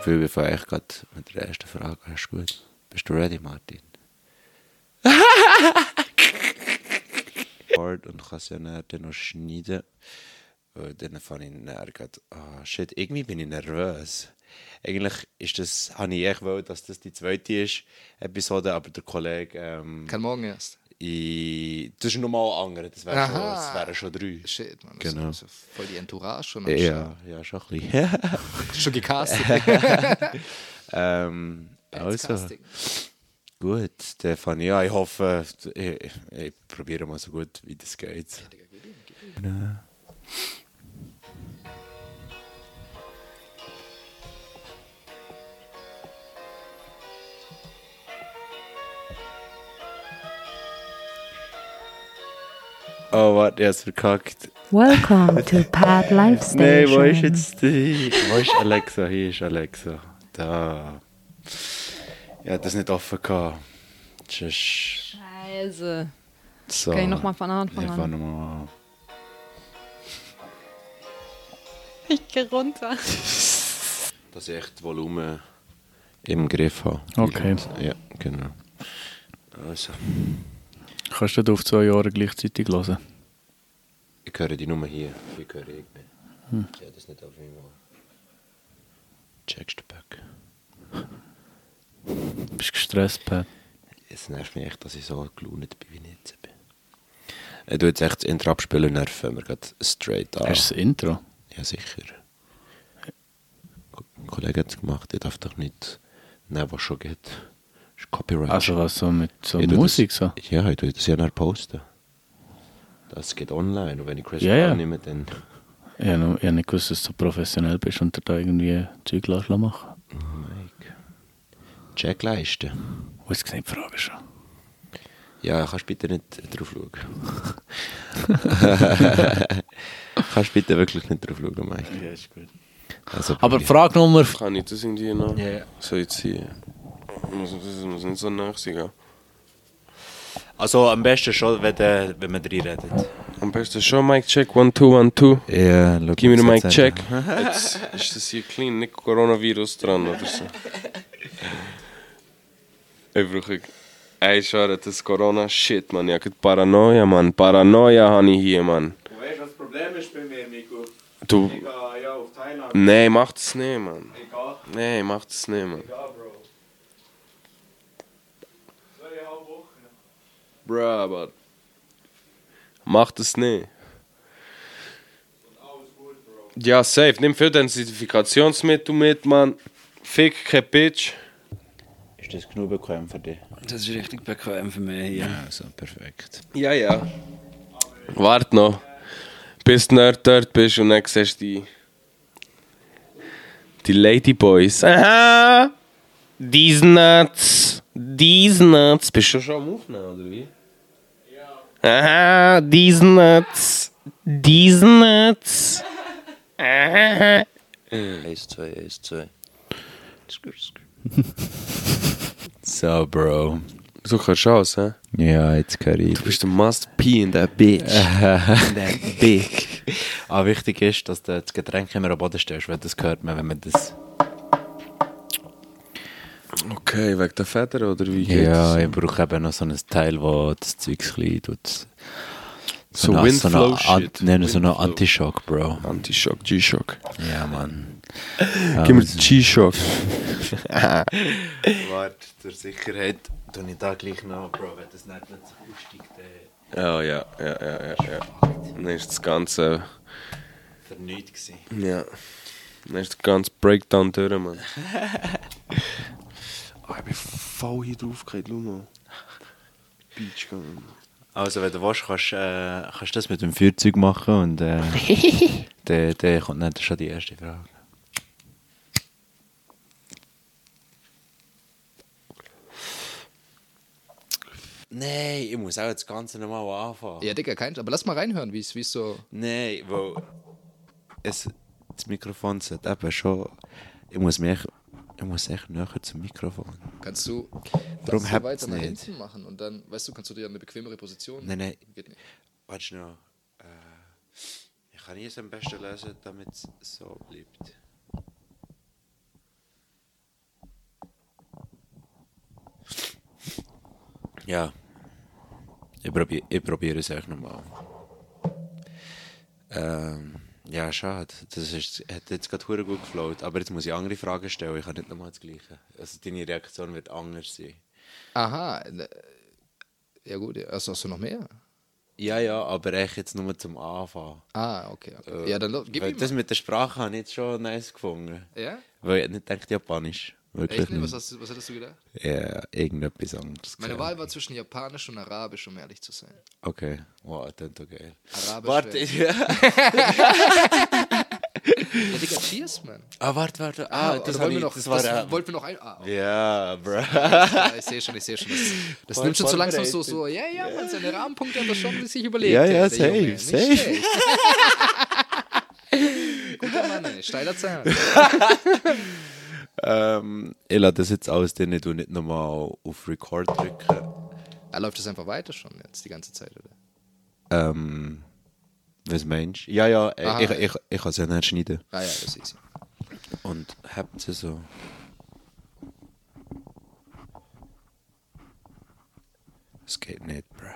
Gefühl, wir fangen gerade mit der ersten Frage. Ist gut. Bist du ready, Martin? Hard und kann es ja dann noch schneiden. Weil dann fange ich nachher grad, ah shit, irgendwie bin ich nervös. Eigentlich ist das, habe ich echt wollen, dass das die zweite ist, Episode, aber der Kollege, ähm, Kann morgen erst. Das ist nochmal andere, das wären schon, wären schon drei. Shit, man. Genau. Das ist ja voll die Entourage schon. am Ja, ja, schon ein bisschen. Schon gecastet. ähm, also, gut, dann fange ich an. Ich hoffe, ich, ich, ich probiere mal so gut, wie das geht. Genau. Oh, warte, ich hab's verkackt. Welcome to Pad Life Station. Nein, wo ist jetzt die? Wo ist Alexa? Hier ist Alexa. Da. Hatte das nicht offen gehabt. Tschüss. Scheiße. So. Kann ich nochmal von Anfang Ich an? fange nochmal an. Ich geh runter. Dass ich echt Volumen im Griff habe. Okay. Ja, genau. Also, Kannst du das auf zwei Jahre gleichzeitig hören? ich höre die Nummer hier. Hier höre ich nicht. Hm. Ich habe das nicht auf einmal. Checkst du back. Bist du gestresst, Pat? Es nervt mich echt, dass ich so gelaunt bin, wie ich jetzt bin. Ich tue jetzt echt das Intro abspielen nerven wir gerade straight an. Hast du das Intro? Ja, sicher. Ein Kollege hat es gemacht, ich darf doch nicht nehmen, was schon geht. Copyright. Also was so mit so Ich Musik das, so? Ja, ich tue das ja nachher posten. Das geht online und wenn ich Chris Ja, Brown ja. nehme, dann... Ich habe noch- ich habe nicht gewusst, dass du so professionell bist und da irgendwie Zeug lässt machen Oh Mike. Check leisten. Jetzt sehe ich die Frage schon. Ja, kannst bitte nicht drauf schauen. kannst bitte wirklich nicht drauf schauen, Mike. Ja, ist gut. Also, Aber. Frage Nummer... Kann ich das irgendwie noch Ja. so jetzt hier? Muss nicht so nach sein. gell? Also am besten schon, wenn, der, wenn man drin redet. Am besten schon Mic Check, one, two, one, two. Ja, schau, Gib mir den Mic Check. Jetzt ist das hier clean, nicht Coronavirus dran oder so. Ich brauche... Ey, schau, das ist Corona-Shit, man. Ich habe Paranoia, man. Paranoia habe ich hier, man. Weißt du, was das Problem ist bei mir, Nico? Du... gehe ja auf Thailand. Nee, mach das nicht, man. Egal, Nee, mach das nicht, man. egal, Bro. Zweieinhalb Wochen. Bruh, aber... Mach das nicht. Alles gut, Bro. Ja, safe. Nimm für den Identifikationsmittel mit, man. Fick kein Bitch. Ist das genug bequem für dich? Das ist richtig bequem für mich hier. Ja, also perfekt. Ja, ja. Wart noch. Bis du nicht dort bist und dann siehst du die... Die Ladyboys. Aha! These nuts. These nuts. Bist du schon am Aufnehmen, oder wie? Aha! These nuts. These nuts. Aha! Eins, zwei, eins, zwei. So, Bro. So kannst du aus, hä? Ja, jetzt höre ich. Du bist der Must Pee in der Bitch. Der Big. Aber wichtig ist, dass du das Getränk immer am Boden stellst, weil das hört man, wenn man das... Okay, wegen der Feder oder wie geht's? Ja, ich brauche eben noch so ein Teil, wo das Zeug klein tut. So eine- Windflow so shit. Nein, so eine Windflow. Anti-Shock, Bro. Anti-Shock, G-Shock. Ja, Mann. Gib mir den G-Shock. Warte, zur Sicherheit tue ich da gleich noch, Bro, wenn das nicht, nicht so aussteigt, Ja, ja, ja, ja, ja, ja. Dann ist das Ganze... nichts gewesen. Ja. Dann ist der ganze Breakdown durch, Mann. oh, ich bin voll hier drauf gefallen, schau mal. Beach gegangen. Also, wenn du willst, kannst du äh, kannst das mit dem Feuerzeug machen und äh, dann, dann kommt nicht schon die erste Frage. Nein, ich muss auch das Ganze nochmal anfangen. Ja, Digga, kein. Aber lass mal reinhören, wie es wie es so. Nein, weil es, das Mikrofon sollte eben schon. Ich muss mich echt, ich muss echt näher zum Mikrofon. Kannst du Warum das so weiter nach nicht? hinten machen und dann, weißt du, kannst du dir eine bequemere Position? Nein, nein. Geht nicht. Warte noch. Äh, ich kann es am besten lesen, damit es so bleibt. Ja. Ich probiere ich probier es echt nochmal. Ähm ja, schade. Das ist, hat jetzt gerade gut gefloat. Aber jetzt muss ich andere Fragen stellen. Ich kann nicht nochmal das Gleiche. Also deine Reaktion wird anders sein. Aha. äh, Ja gut, also hast du noch mehr? Ja, ja, aber echt jetzt nur zum Anfang. Ah, okay. okay. ja, dann gib ihm das mit der Sprache habe ich jetzt schon nice gefunden. Ja? Weil ich nicht gedacht, Japanisch. Wirklich Echt nicht? nicht. Was, hast, du- was hättest du gedacht? Ja, irgendetwas anderes. Meine. Wahl war zwischen Japanisch und Arabisch, um ehrlich zu sein. Okay, wow, das ist geil. Arabisch Warte, ja. Ja, Digga, cheers, man. Ah, warte, warte. Ah, das das, wollen wir noch. das Das, war wollten wir noch ein. Ah, okay. Ja, bro. Ich sehe schon, ich sehe schon. Das, das Voll nimmt schon so langsam so, so, ja, ja, man, seine Rahmenpunkte hat er schon sich überlegt. Ja, ja, der Junge. safe, safe. Guter Mann, ey, steiler Zahn. ähm, ich lasse das jetzt aus, denn ich nicht nochmal auf Record drücken. Er läuft das einfach weiter schon jetzt die ganze Zeit, oder? Ähm, was meinst du? Ja, ja, ich, Aha. ich, ich, ich kann es ja nicht schneiden. Ah ja, das ist easy. Und habt sie so. Es geht nicht, bro.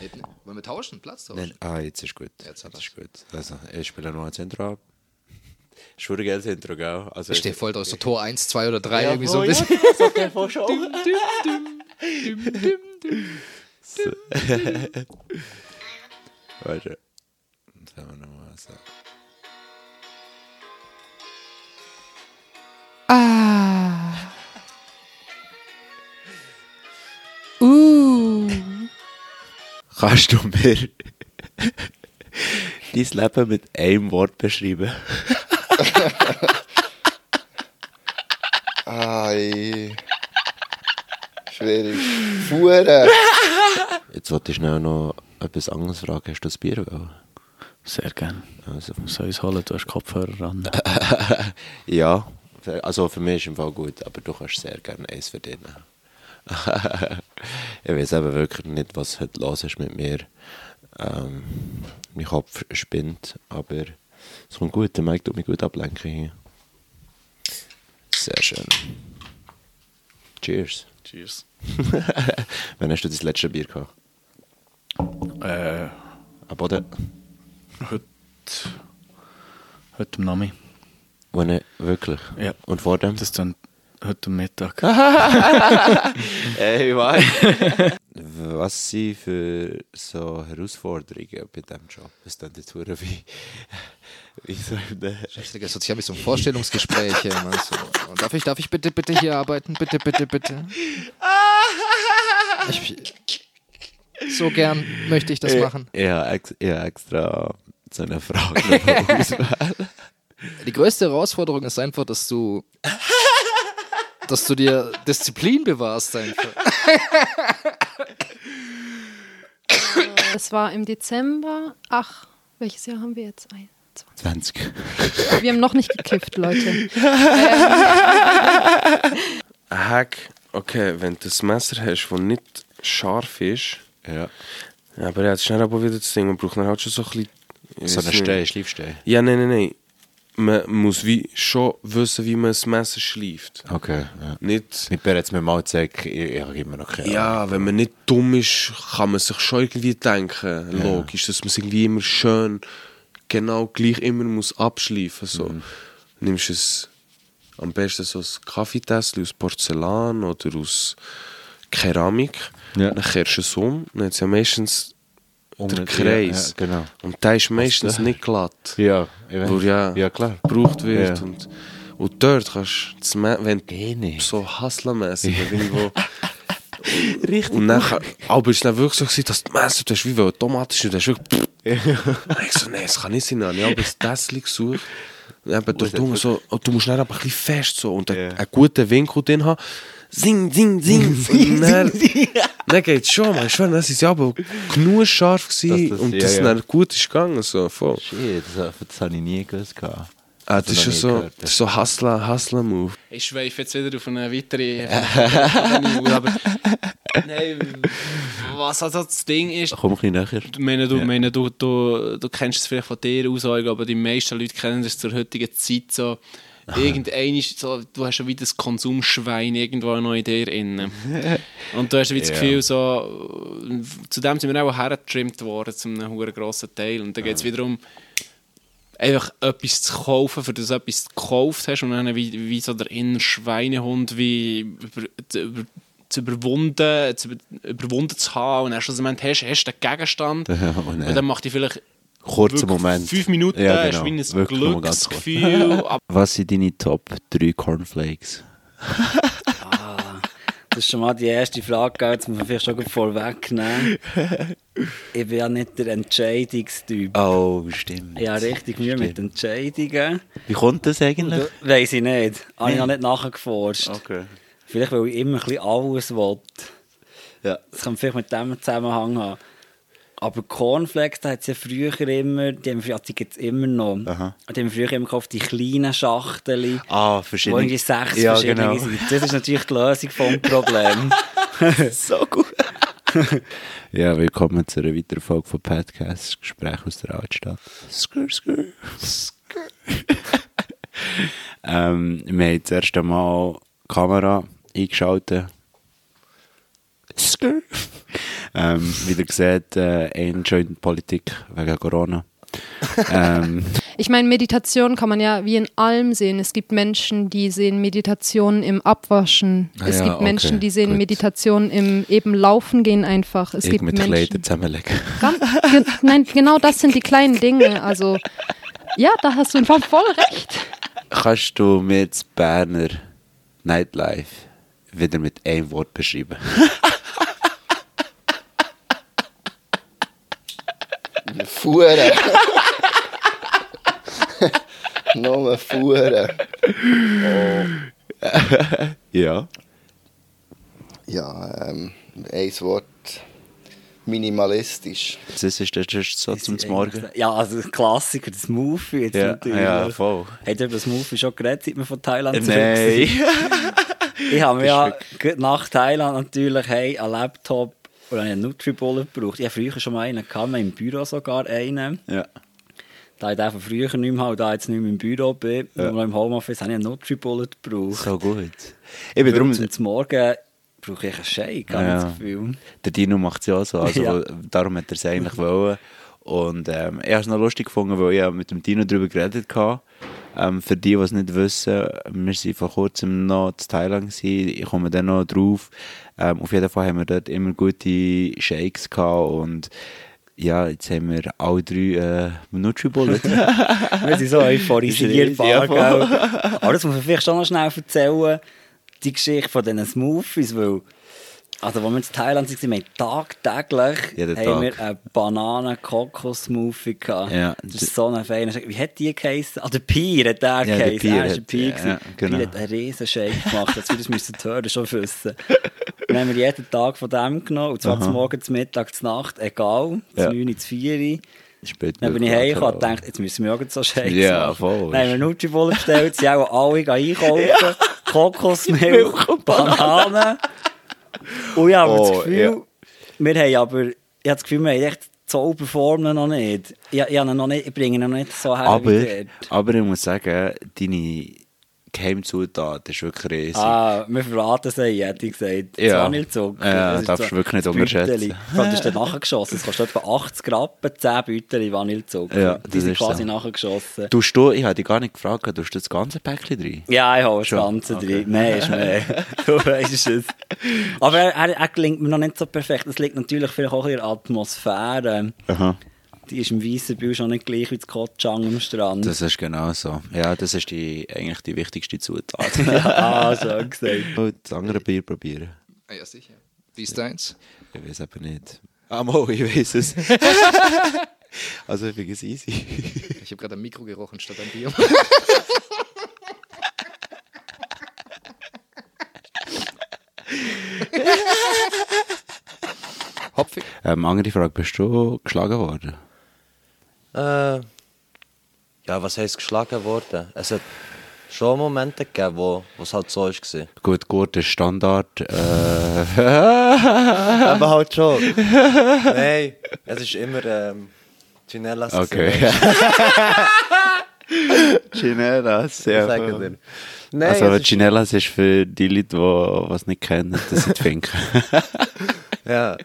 Nicht, ne? Wollen wir tauschen? Platz tauschen? Nein, ah, jetzt ist gut. Jetzt hat ist gut. Also, ich spiele noch ein Zentrum ab. Schwere Geld Zentrum, gell? Also, Ich stehe voll drauf, so Tor 1, 2 oder 3, Ja, irgendwie so. ein ja, bisschen. das hat der vorher schon. So. Warte. Was haben wir nochmal so? Kannst du mir dein Leben mit einem Wort beschreiben? Ei. Schwierig. Fuhren. Jetzt wollte ich schnell noch etwas anderes fragen. Hast du das Bier? wollen? Sehr gern. Also, Soll ich es holen? Du hast Kopfhörer an. ja, also für mich ist es im Fall gut, aber du kannst sehr gerne eins verdienen. ich weiß eben wirklich nicht, was heute los ist mit mir. Ähm, mein Kopf spinnt, aber es kommt gut. Der Mike tut mich gut ablenken hier. Sehr schön. Cheers. Cheers. Wann hast du das letzte Bier gehabt? Äh, Am Boden? heute. Heute am Nami. Wann nicht? Wirklich? Ja. Und vor dem? Das dann heute Mittag. Ey, was? Was sind für so Herausforderungen bei diesem Job? Was dann jetzt verdammt wie, wie so in Digga, Das hört sich an wie so ein Vorstellungsgespräch. ey, Mann, so. Und darf, ich, darf ich bitte, bitte hier arbeiten? Bitte, bitte, bitte. Ich, so gern möchte ich das machen. Ja, ex ja, extra so eine Frage. Die größte Herausforderung ist einfach, dass du, dass du dir Disziplin bewahrst einfach. Das war im Dezember. Ach, welches Jahr haben wir jetzt? Ein, zwei. 20. Wir haben noch nicht gekifft, Leute. Ein Hack, okay, wenn du das Messer hast, das nicht scharf ist, Ja. aber ist schnell aber wieder das Ding, man braucht dann halt schon so ein bisschen... ich So eine nicht. Steh, Schleifsteh. Ja, nein, nein, nein. Man muss wie schon wissen, wie man das Messer schleift. Okay, ja. Nicht... Mit Bär jetzt mir mal gezeigt, ich, habe immer noch keine Ja, wenn man nicht dumm ist, kann man sich schon irgendwie denken, logisch, dass man es irgendwie immer schön, genau gleich immer muss abschleifen. So. Nimmst es am besten so ein Kaffeetässchen aus Porzellan oder aus Keramik, Ja. dann kehrst du es um, dann hat es ja meistens Um der den- Kreis. ja, genau. Und der ist meistens da? nicht glatt. Ja. Wo ja, ja klar. gebraucht wird. Und, und dort kannst du, wenn Geh nicht. so hustlermässig irgendwo. Richtig. Und dann, aber es war wirklich so, gewesen, dass die Messer, du hast wie wollen, automatisch, und du hast wirklich, Und ich so, nein, das kann nicht sein, habe ich aber das Tässchen gesucht. Eben dort unten so, und du musst dann aber ein bisschen fest so, und Ja. einen guten Winkel drin haben. Sing, sing, sing. und dann, dann geht es schon, man. Ich schwöre, dann sind sie aber genug scharf gewesen Dass das- und ja, das ja. dann gut ist gegangen, so, voll. Shit, das, das habe ich nie gewusst. gehabt. Ah, das noch ist ja so, gehört. das ist so Hustler, Hustler-Move. Ich schweife jetzt wieder auf eine weitere Avenue, aber nein, was also das Ding ist, Komm ein bisschen näher. ich meine, du, Ja. meine, du, du, du kennst es vielleicht von dir Aussage, aber die meisten Leute kennen das zur heutigen Zeit so. Irgendein ist so, du hast ja wie das Konsumschwein irgendwo noch in dir innen. Und du hast wie das Ja. Gefühl, so, zu dem sind wir auch hergetrimmt worden, zu einem hohen grossen Teil. Und da geht es wiederum einfach etwas zu kaufen, für das du etwas gekauft hast und dann wie, wie so der innere Schweinehund wie über, zu, über, zu überwunden, zu über, überwunden zu haben und dann schlussendlich hast, hast du den Gegenstand und und dann dann macht die vielleicht kurzer Moment. fünf Minuten, Ja, genau. wie ein Wirklich. Glücksgefühl, Was sind deine Top 3 Cornflakes? Das ist schon mal die erste Frage, jetzt muss man vielleicht schon gut vorwegnehmen. Ich bin ja nicht der Entscheidungstyp. Oh, stimmt. Ich habe richtig Mühe mit Stimmt. Entscheidungen. Wie kommt das eigentlich? Weiß ich nicht. Habe ich noch nicht nachgeforscht. Okay. Vielleicht, weil ich immer ein bisschen alles will. Ja. Das kann vielleicht mit dem Zusammenhang haben. Aber Cornflakes, da hat es ja früher immer, die haben früher, die gibt es immer noch. Aha. Die haben früher immer gekauft, die kleinen Schachteln. Ah, Wo verschiedene. irgendwie sechs ja, verschiedene genau. sind. Das ist natürlich die Lösung vom Problem. so gut. ja, willkommen zu einer weiteren Folge von Podcast Gespräch aus der Altstadt. Skrr, skrr. Skrr. ähm, wir haben das erste Mal die Kamera eingeschaltet. Skrr. Ähm, wie ihr seht, äh, ein schon in die Politik wegen Corona. ähm, Ich meine, Meditation kann man ja wie in allem sehen. Es gibt Menschen, die sehen Meditation im Abwaschen. Ah es ja, gibt Menschen, okay, die sehen gut. Meditation im eben Laufen gehen einfach. Es ich gibt mit Menschen. Zusammenlegen. Ganz, ge nein, genau das sind die kleinen Dinge. Also, ja, da hast du einfach voll recht. Kannst du mir das Berner Nightlife wieder mit einem Wort beschreiben? Fuhren. Nur Fuhren. Ja. Ja, ähm, ein Wort. Minimalistisch. Das ist das ist so zum Morgen. Ja, also ein Klassiker, das Smoothie jetzt Ja, natürlich. ja, voll. Ihr über das Smoothie schon geredet, seit wir von Thailand zurück Nein. Ich habe mir ja wirklich- nach Thailand natürlich hey, einen Laptop oder einen Nutribullet gebraucht. Ich hatte früher schon mal einen, gehabt, im Büro sogar einen. Ja. Da ich den von früher nicht mehr habe, da ich jetzt nicht mehr im Büro bin, Ja. nur im Homeoffice, habe ich einen Nutribullet gebraucht. So gut. Ich bin darum, Zum Morgen brauche ich einen Shake, habe ich das Gefühl. der Dino macht es ja auch so. Also, Ja. Darum hat er es eigentlich wollen. Und ähm, ich habe es noch lustig gefunden, weil ich mit dem Dino darüber geredet habe. Ähm, für die, die es nicht wissen, wir waren vor kurzem noch in Thailand. Gewesen. Ich komme dann noch drauf. Ähm, auf jeden Fall haben wir dort immer gute Shakes gehabt. Und ja, jetzt haben wir alle drei äh, Nutribullet. Wir sind so euphorisiert, Ja? Aber das muss man vielleicht schon noch schnell erzählen, die Geschichte von diesen Smoothies, weil, also, als wir in Thailand waren, wir haben tagtäglich Jeden haben wir einen Bananen-Kokos-Smoothie gehabt. Ja, das ist so ein feiner Shake. Wie hat die geheißen? Ah, der Pier hat der der geheißen. Pier Er ist hat- ein Pier. ja, genau. Pier hat einen riesen Shake gemacht, als wir das müssen hören, schon wissen. Dann haben wir jeden Tag von dem genommen, und zwar zum Morgen, zum Mittag, zur Nacht, egal, Ja. zu 9, zu 4 Später dann bin ich heimgekommen und dachte, jetzt müssen wir auch so Shakes Ja, machen. voll. Dann haben wir Nutribullen bestellt, sie auch alle einkaufen. Kokosmilch, Bananen. Und ich habe Oh, das Gefühl, wir haben aber, ich habe das Gefühl, wir haben echt die Zauberformeln noch nicht. Ich, ich, noch nicht, ich bringe ihn noch nicht so her aber, aber ich muss sagen, deine Geheimzutat ist wirklich riesig. Ah, wir verraten es euch, hätte ich gesagt. Ja. Das Vanillezucker. Ja, Das darfst du wirklich nicht das unterschätzen. Das ist dann nachgeschossen. Es kostet etwa 80 Rappen, 10 Beutel Vanillezucker. Ja, Die das sind quasi so. nachgeschossen. Tust du, ich habe dich gar nicht gefragt, tust du das ganze Päckchen drin? Ja, ich habe das? Ganze Okay. drin. Mehr ist mehr. du weißt es. Aber er, er, er gelingt mir noch nicht so perfekt. Das liegt natürlich vielleicht auch in der Atmosphäre. Aha. Die ist im weißen Bild schon nicht gleich wie das Kotschang am Strand. Das ist genau so. Ja, das ist die, eigentlich die wichtigste Zutat. ah, schon gesagt. Und das andere Bier probieren. Ah, ja, sicher. Wie ist deins? Ich weiß aber nicht. Ah, Mo, ich weiß es. also, ich finde es easy. Ich habe gerade ein Mikro gerochen statt ein Bier. Hopfig. Ähm, andere Frage, bist du geschlagen worden? Äh, ja, was heisst geschlagen worden? Es hat schon Momente gegeben, wo es halt so war. Gut, gut, der Standard. Äh, Aber halt schon. Nein, es ist immer ähm, Finella. okay. Chinelas, ja. Nein, also, es ist- für die Leute, die es nicht kennen, das sind Finken. Ja.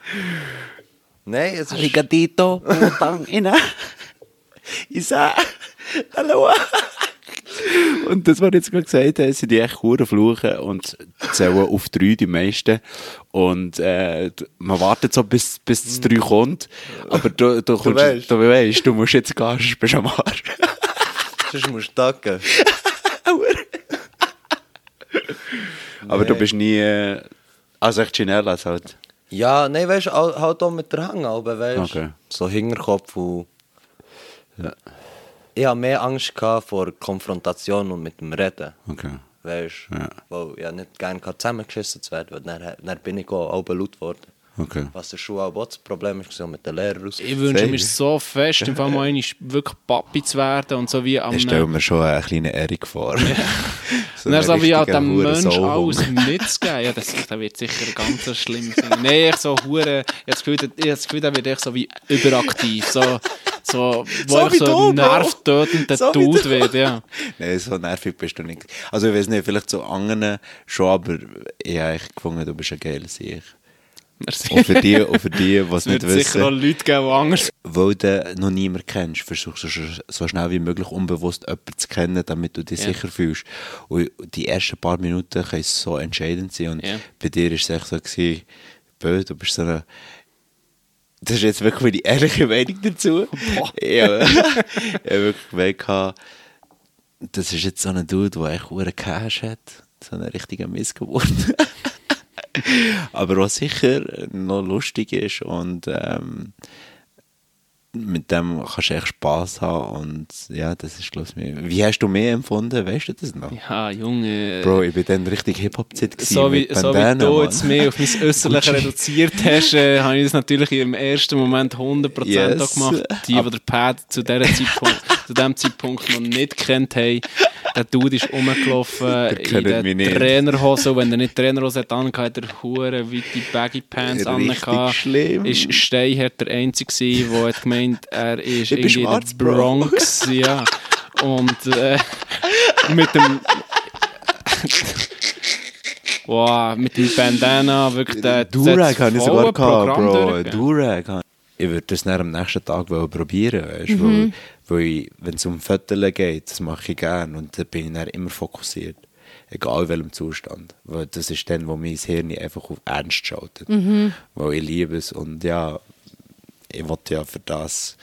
Nein, es ist... Arigatito, putang ina. Isa, hallo. Und das, was ich jetzt gerade gesagt habe, sind die echt hure fluchen und zählen auf drei, die meisten. Und äh, man wartet so, bis, bis das drei kommt. Aber du, du, kommst, weisst. du weißt, du musst jetzt gehen, sonst bist du am Arsch. Sonst musst du tacken. Aber du bist nie... Äh, also echt Chinelas halt. Ja, nein, weißt du, au- halt auch mit der Hang, aber weißt Okay. so Hinterkopf und. Ja. Ich hatte mehr Angst vor Konfrontation und mit dem Reden. Okay. Weißt du, Ja. weil ich nicht gerne zusammengeschissen zu werden, weil dann, dann bin ich auch laut geworden. Okay. Was der Schule auch das Problem ist, war mit den Lehrern raus. Ich wünsche mir so fest, im Fall mal einmal wirklich Papi zu werden und so wie am... Ich stelle mir schon einen kleinen Erik vor. so dann so wie an dem Mensch alles mitzugeben. Ja, das, das wird sicher ganz schlimm sein. Nein, ich so hure, ich habe das Gefühl, ich der wird echt so wie überaktiv. So, so, wo So wie so du, Bro. nervtötend So Dude du. wird, ja. Nein, so nervig bist du nicht. Also ich weiß nicht, vielleicht zu anderen schon, aber ich habe echt gefunden, du bist ein geiles Ich. Und für die, und für die, die es Es wird nicht sicher auch wissen, Leute geben, die anders weil du noch niemanden kennst, versuchst du so, schnell wie möglich unbewusst jemanden zu kennen, damit du dich Ja. sicher fühlst. Und die ersten paar Minuten können so entscheidend sein. Und Ja. bei dir war es echt so, gewesen, Bö, du bist so eine das ist jetzt wirklich meine ehrliche Meinung dazu. Ja, ich habe wirklich gemerkt, das ist jetzt so ein Dude, der echt hohen Cash hat. So eine richtige Missgeburt. Aber was sicher noch lustig ist und ähm, mit dem kannst du echt Spass haben und ja, das ist glaube ich mir. Wie hast du mehr empfunden? Weißt du das noch? Ja, Junge. Bro, ich bin dann richtig Hip-Hop-Zeit gewesen so wie, so wie du Mann. jetzt mehr auf mein Äußerliche Gucci. reduziert hast, äh, habe ich das natürlich im ersten Moment 100% Yes. gemacht. Die, die der Pad zu, dieser Zeitpunkt, zu diesem Zeitpunkt noch nicht kennt haben, der Dude ist rumgelaufen in kennt der mich nicht. Trainerhose. Und wenn er nicht Trainerhose hat, dann hat er hure weite Baggy Pants an. schlimm. Ist Steinhardt der Einzige der hat gemeint, er ist in der Bro. Bronx. Ja. Und äh, mit dem Wow, mit dem Bandana, wirklich der Durag habe ich sogar gehabt, Bro. Durag. Ich würde das dann am nächsten Tag probieren, weißt du? Weil, weil wenn es um Fotos geht, das mache ich gerne und da bin ich dann immer fokussiert. Egal in welchem Zustand. Weil das ist dann, wo mein Hirn einfach auf Ernst schaltet. Weil ich liebe es und ja, ich wollte ja für das,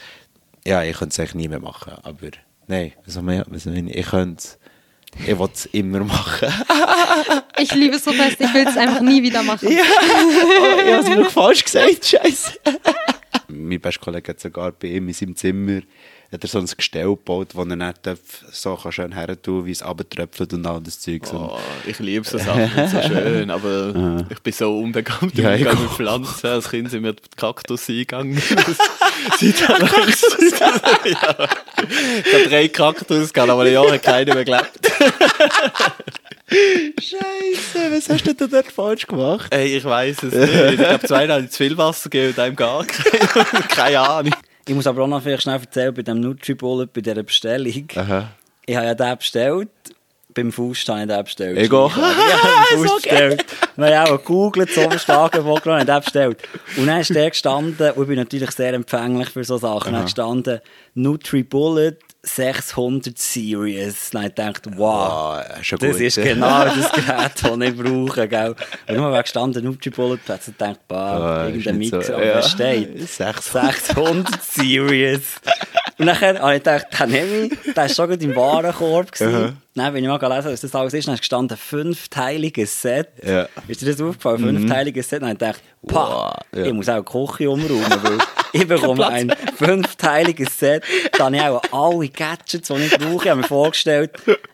ja, ich könnte es eigentlich nie mehr machen, aber nein, soll ich, könnte ich wollte es immer machen. Ich liebe es so fest, ich will es einfach nie wieder machen. Ja, oh, ich habe es wirklich falsch gesagt, scheiße. Mein bester Kollege hat sogar bei ihm in seinem Zimmer hat er so ein Gestell gebaut, wo er nicht so schön her tun, wie es abtröpfelt und all das Zeug. Oh, ich liebe so Sachen, so schön, aber ich bin so unbegabt im Ja, ich mit. Pflanzen. Als Kind sind wir die Kaktus eingegangen. Kaktus? ja. Ich habe drei Kaktus gehabt, aber ein Jahr hat keiner mehr gelebt. Scheiße, was hast du denn dort falsch gemacht? Ey, ich weiß es nicht. Ich glaube, zwei haben zu viel Wasser gegeben und einem gar kein- keine Ahnung. Ich muss aber auch noch vielleicht schnell erzählen, bei dem Nutri-Bullet, bei dieser Bestellung. Aha. Ich habe ja den bestellt. Beim Faust habe ich den bestellt. Ich auch. Ja, beim Faust bestellt. Wir haben auch gegoogelt, so verstanden, wo gerade den bestellt. Und dann ist der gestanden, und ich bin natürlich sehr empfänglich für so Sachen, dann gestanden, Nutri-Bullet 600 Series. Dann habe ich wow. Ah, schon Das gut. ist genau das Gerät, das ich brauche. Gell? Und nur wegen gestanden Nutri-Bullet, hat ich gedacht, bah, Ah, irgendein ist Mix, so- ja. steht. 600. 600 Series. Und dann habe ich gedacht, den nehme ich. Der war schon gut im Warenkorb. gewesen. Dann bin ich mal gelesen, was das alles ist. Dann ist gestanden, fünfteiliges Set. Ja. Ist dir das aufgefallen? Fünfteiliges Set. Dann habe ich gedacht, pah, Wow, ja. ich muss auch die Küche umräumen, ich bekomme ein fünfteiliges Set. Da habe ich auch alle Gadgets, die ich brauche. Ich habe mir vorgestellt,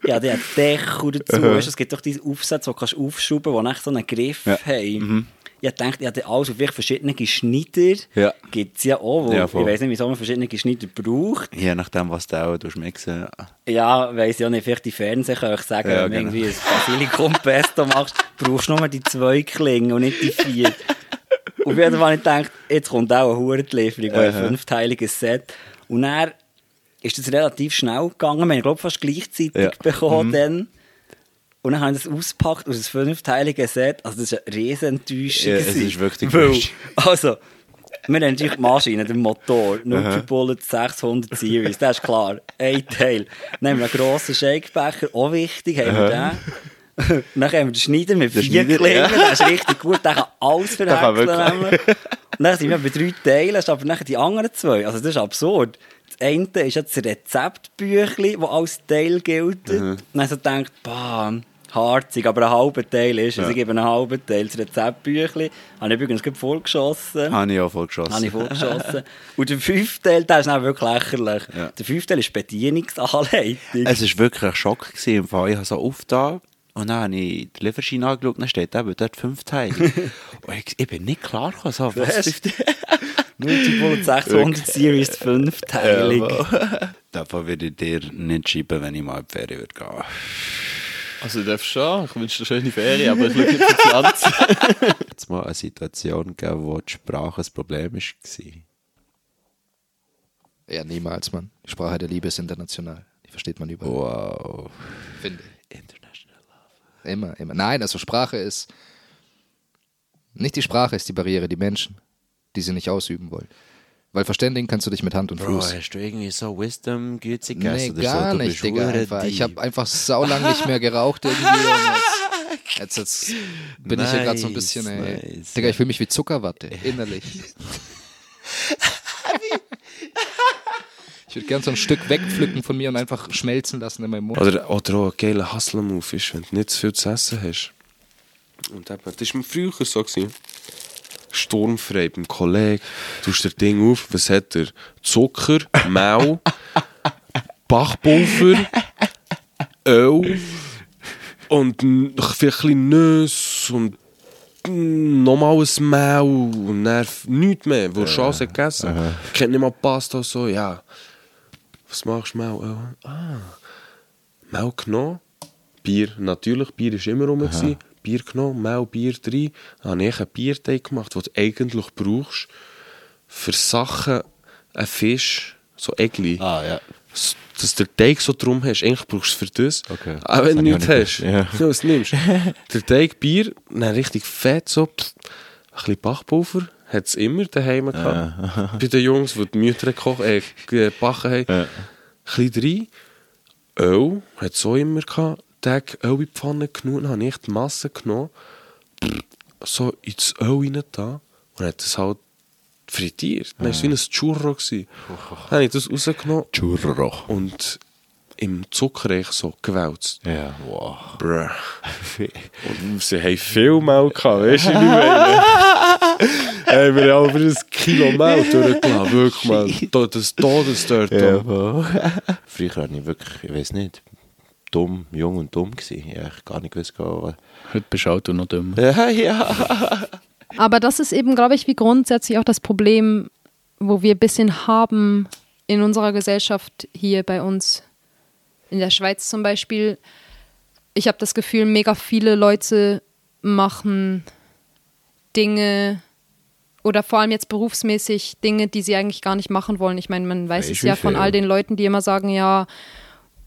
ja, die hat Deckel dazu. Du, Es gibt doch diese Aufsätze, die du kannst aufschrauben kannst, die echt so einen Griff Ja. haben. Ich dachte, ja, alles auf vielleicht verschiedene Schneider Ja. gibt es ja auch. Wo Ja, ich weiß nicht, wieso man verschiedene Schneider braucht. Je nachdem, was du auch mixen Ja, weiss ich auch nicht, vielleicht die Fernsehköche sagen, Ja, wenn du genau. irgendwie ein Basilikum-Pesto machst, brauchst du nur die zwei Klingen und nicht die vier. Auf jeden Fall habe ich gedacht, jetzt kommt auch eine Hurenlieferung, ein fünfteiliges Set. Und dann ist das relativ schnell gegangen. Wir haben, glaube fast gleichzeitig Ja. bekommen Mhm. dann. Und dann haben wir das ausgepackt aus einem fünfteiligen Set. Also das war eine riesen Enttäuschung. Ja, es ist wirklich Weil. Also, wir haben natürlich die Maschine, den Motor, Aha. NutriBullet 600 Series, das ist klar. Ein Teil. Dann haben wir einen grossen Shakebecher, auch wichtig, haben wir den. Dann haben wir den Schneider mit vier Klingen, ja. der ist richtig gut, der kann alles verhäckseln. dann sind wir bei drei Teilen, aber nachher die anderen zwei. Also das ist absurd. Das eine ist ja das Rezeptbüchlein, das als Teil gilt. Mhm. Und dann so denkt, bah, harzig, aber ein halber Teil ist es. Ja. Ich gebe einen halben Teil das Rezeptbüchlein. Habe ich übrigens gerade vorgeschossen. Habe ich auch vorgeschossen. Habe ich vorgeschossen. Und der fünfte Teil, der ist dann wirklich lächerlich. Ja. Der fünfte Teil ist Bedienungsanleitung. Es war wirklich ein Schock. Gewesen. Ich habe so aufgetan und dann habe ich die Lieferschein angeschaut und dann steht eben dort fünf Teile. und ich, ich bin nicht klar gekommen, so, was fünf Multiple 600 Series fünfteilig. Ja, Davon würde ich dir nicht schreiben, wenn ich mal in die Ferien würde gehen. Also du darfst schon, ich wünsche dir schöne Ferien, aber ich schaue nicht für Pflanzen. Hat es mal eine Situation gegeben, wo die Sprache ein Problem war? Ja, niemals, Mann. Die Sprache der Liebe ist international. Die versteht man überall. Wow. Finde ich. Immer, immer. Nein, also Sprache ist. Nicht die Sprache ist die Barriere, die Menschen, die sie nicht ausüben wollen. Weil verständigen kannst du dich mit Hand und Bro, Fuß. hast du irgendwie so Wisdom gützig Nee, oder gar so? Nicht, Digga. Einfach. Ich habe einfach saulang nicht mehr geraucht irgendwie. Jetzt, jetzt, jetzt bin ich hier gerade so ein Nice, bisschen, ey. nice, Digga, ich fühle mich wie Zuckerwatte, innerlich. ich würde gern so ein Stück wegpflücken von mir und einfach schmelzen lassen in meinem Mund. Oder, oder auch ein geiler Hustler-Move ist, wenn du nicht zu viel zu essen hast. Und eben, das war mir früher so. Gewesen. Sturmfrei beim Kollegen, du hast das Ding auf, was hat er? Zucker, Mehl, Bachpulver, Öl und vielleicht ein bisschen Nüsse und nochmal ein Mehl und dann nichts mehr, wo schon alles gegessen aha. Ich kenne nicht mal Pasta so, ja. Was machst du? Öl? Ah. Mehl genommen, Bier, natürlich, Bier war immer rum. gewesen. Bier genommen, Mehl, Bier drin. Dann habe ich einen Bierteig gemacht, den du eigentlich brauchst für Sachen, einen Fisch, so Egli. Ah, ja. Dass du den Teig so drum hast, eigentlich brauchst du es für das. Okay. Auch wenn Das du nichts hast. ja. Was nimmst. der Teig, Bier, dann richtig fett, so, ein bisschen Bachpulver, hat es immer daheim gehabt. Bei den Jungs, die die Mütter gekocht, äh, gebacken haben. Ein bisschen rein. Öl, hat es auch immer gehabt. Tag Öl in die Pfanne genommen, habe ich die Masse genommen, so ins Öl rein da und hat das halt frittiert. Dann war es wie ein Churro. gewesen. Dann habe ich das rausgenommen. Churro. Und im Zucker eigentlich so gewälzt. Ja, wow. Bruh. Und sie haben viel Mehl gehabt, weißt du, wie ich meine? haben wir haben über ein Kilo Mehl durchgelassen, wirklich, man. Das Todesdort. Ja. Früher war ich wirklich, ich weiß nicht, dumm, jung und dumm. Gewesen. Ich habe gar nicht gewusst, was... Heute bist du halt noch dümmer. Ja, ja. Aber das ist eben, glaube ich, wie grundsätzlich auch das Problem, wo wir ein bisschen haben in unserer Gesellschaft hier bei uns. In der Schweiz zum Beispiel. Ich habe das Gefühl, mega viele Leute machen Dinge oder vor allem jetzt berufsmäßig Dinge, die sie eigentlich gar nicht machen wollen. Ich meine, man weiß Weißt es ja von all den Leuten, die immer sagen, ja,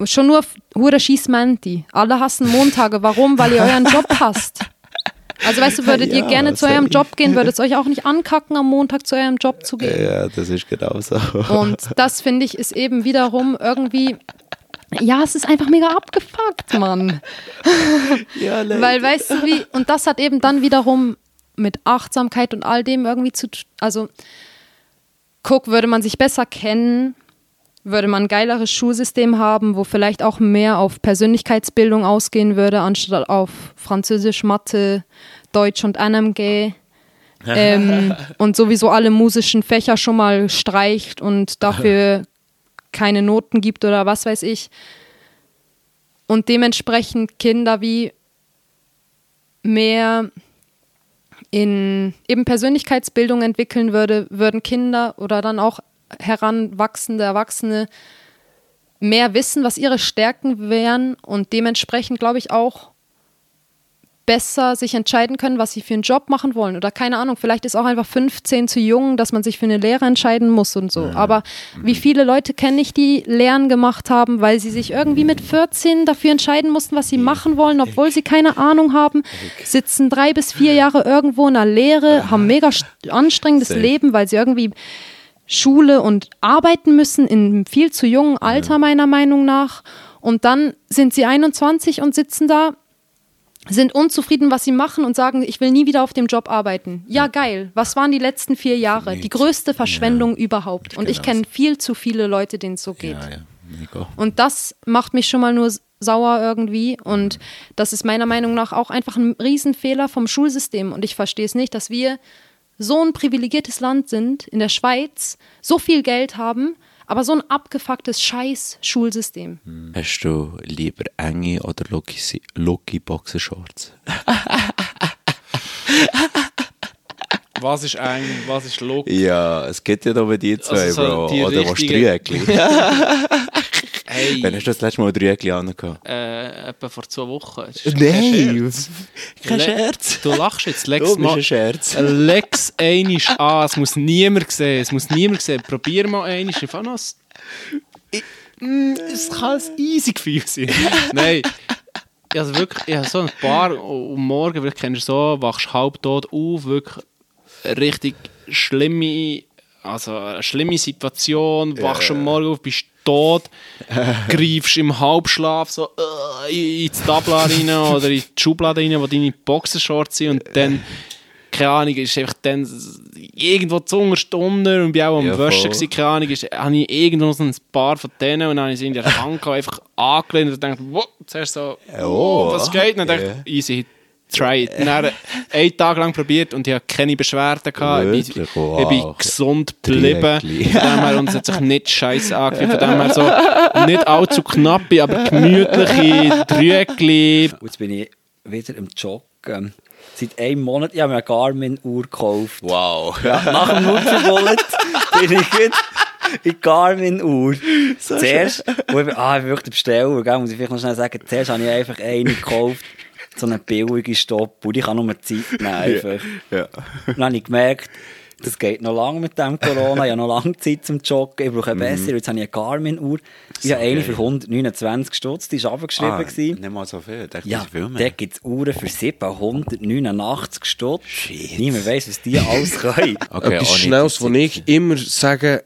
schon nur hure Schießmenti. Alle hassen Montage. Warum? Weil ihr euren Job hasst. Also weißt du, würdet ihr Ja, gerne zu eurem. Job gehen, würdet es euch auch nicht ankacken, am Montag zu eurem Job zu gehen. Ja, das ist genau so. Und das finde ich ist eben wiederum irgendwie, ja, es ist einfach mega abgefuckt, Mann. ja, leider. Weil weißt du wie, und das hat eben dann wiederum mit Achtsamkeit und all dem irgendwie zu tun. Also, guck, würde man sich besser kennen, würde man ein geileres Schulsystem haben, wo vielleicht auch mehr auf Persönlichkeitsbildung ausgehen würde, anstatt auf Französisch, Mathe, Deutsch und NMG. ähm, und sowieso alle musischen Fächer schon mal streicht und dafür keine Noten gibt oder was weiß ich. Und dementsprechend Kinder wie mehr in eben Persönlichkeitsbildung entwickeln würde, würden Kinder oder dann auch heranwachsende Erwachsene mehr wissen, was ihre Stärken wären und dementsprechend, glaube ich, auch besser sich entscheiden können, was sie für einen Job machen wollen. Oder keine Ahnung, vielleicht ist auch einfach 15 zu jung, dass man sich für eine Lehre entscheiden muss und so. Aber wie viele Leute kenne ich, die Lehren gemacht haben, weil sie sich irgendwie mit 14 dafür entscheiden mussten, was sie machen wollen, obwohl sie keine Ahnung haben, sitzen drei bis vier Jahre irgendwo in einer Lehre, haben mega st- anstrengendes. Leben, weil sie irgendwie Schule und arbeiten müssen in einem viel zu jungen Alter, meiner Meinung nach. Und dann sind sie 21 und sitzen da, sind unzufrieden, was sie machen und sagen, ich will nie wieder auf dem Job arbeiten. Ja, geil. Was waren die letzten vier Jahre? Die größte Verschwendung überhaupt. Und ich kenne viel zu viele Leute, denen es so geht. Ja, ja. Und das macht mich schon mal nur sauer irgendwie. Und das ist meiner Meinung nach auch einfach ein Riesenfehler vom Schulsystem. Und ich verstehe es nicht, dass wir so ein privilegiertes Land sind, in der Schweiz, so viel Geld haben, aber so ein abgefucktes Scheiß-Schulsystem. Hast du lieber enge oder locky, locky Boxershorts? Was ist eng, was ist Look? Ja, es geht ja nur die zwei, Also so Bro. die oder was Dreieckli? Hey, Wann hast du das letzte Mal Dreieckli angehabt? äh, etwa vor zwei Wochen. Nein! Kein Le- Scherz! Du lachst jetzt. Lex Du bist ein Scherz. Lex einisch an. Es muss niemand sehen. Es muss niemand sehen. Probier mal einisch. Ich. Ich- mm, Es kann ein easy Gefühl sein. Nein. Also wirklich, ich habe so ein paar am Morgen, vielleicht kennst du so, wachst halb tot auf, wirklich richtig schlimme, also schlimme Situation, wachst am Morgen auf, bist tot, greifst im Halbschlaf so äh, ins Tabla rein oder in die Schublade rein, wo deine Boxershorts sind und dann, keine Ahnung, ist einfach dann irgendwo zu Stunde und bin auch am Ja, Waschen voll. gewesen, keine Ahnung, ist, habe ich irgendwo so ein paar von denen und dann habe ich sie in der Hand gehabt, einfach angelehnt und dachte, wow, zuerst so, oh, was geht? Und dann dachte ich, easy, try it. Und dann einen Tag lang probiert und ich hatte keine Beschwerden. Gehabt. Ich, bin-? Wow. ich bin gesund geblieben. Von dem her, und es hat sich nicht scheiße angefühlt. Von dem her so nicht allzu knappe, aber gemütliche. Und jetzt bin ich wieder im Joggen. Seit einem Monat, ich habe mir eine Garmin-Uhr gekauft. Wow. Ja, nach dem Nutzerwollet bin ich gut in die Garmin-Uhr. Zuerst, wo ich, ah, ich möchte bestellen, gell, muss ich vielleicht noch schnell sagen, zuerst habe ich einfach eine gekauft, so eine billige Stopp, und ich kann nur Zeit nehmen, einfach. Ja. Und dann habe ich gemerkt, das geht noch lange mit dem Corona, ich habe noch lange Zeit zum Joggen, ich brauche eine bessere, jetzt habe ich eine Garmin-Uhr, ich habe eine für 129 Stutz, die war abgeschrieben. Ah, nicht mal so viel. Ich dachte, Ja, viel da mehr. gibt es Uhren für 789 Stutz. Niemand weiss, was die alles können. Okay, Etwas Schnelles, wo ich immer sage,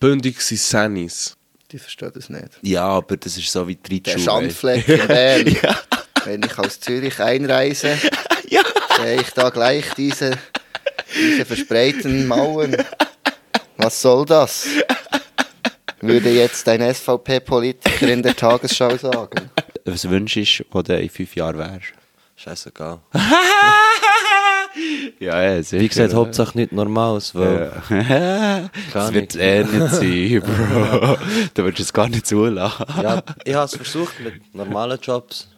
bündig sind Sannis. Die verstehen das nicht. Ja, aber das ist so wie die Der Ritschule. Schandfleck in Bern. Wenn ich aus Zürich einreise, sehe ich da gleich diese, diese verspreiten Mauern. Was soll das? Würde jetzt ein SVP-Politiker in der Tagesschau sagen. Was wünschst du, wo du in fünf Jahren wärst? Scheißegal. Ja, ja, sicher. Wie gesagt, Hauptsache nicht Normales, weil Ja. das wird es eh nicht sein, Bro. Du würdest es gar nicht zulassen. ja, ich habe es versucht mit normalen Jobs.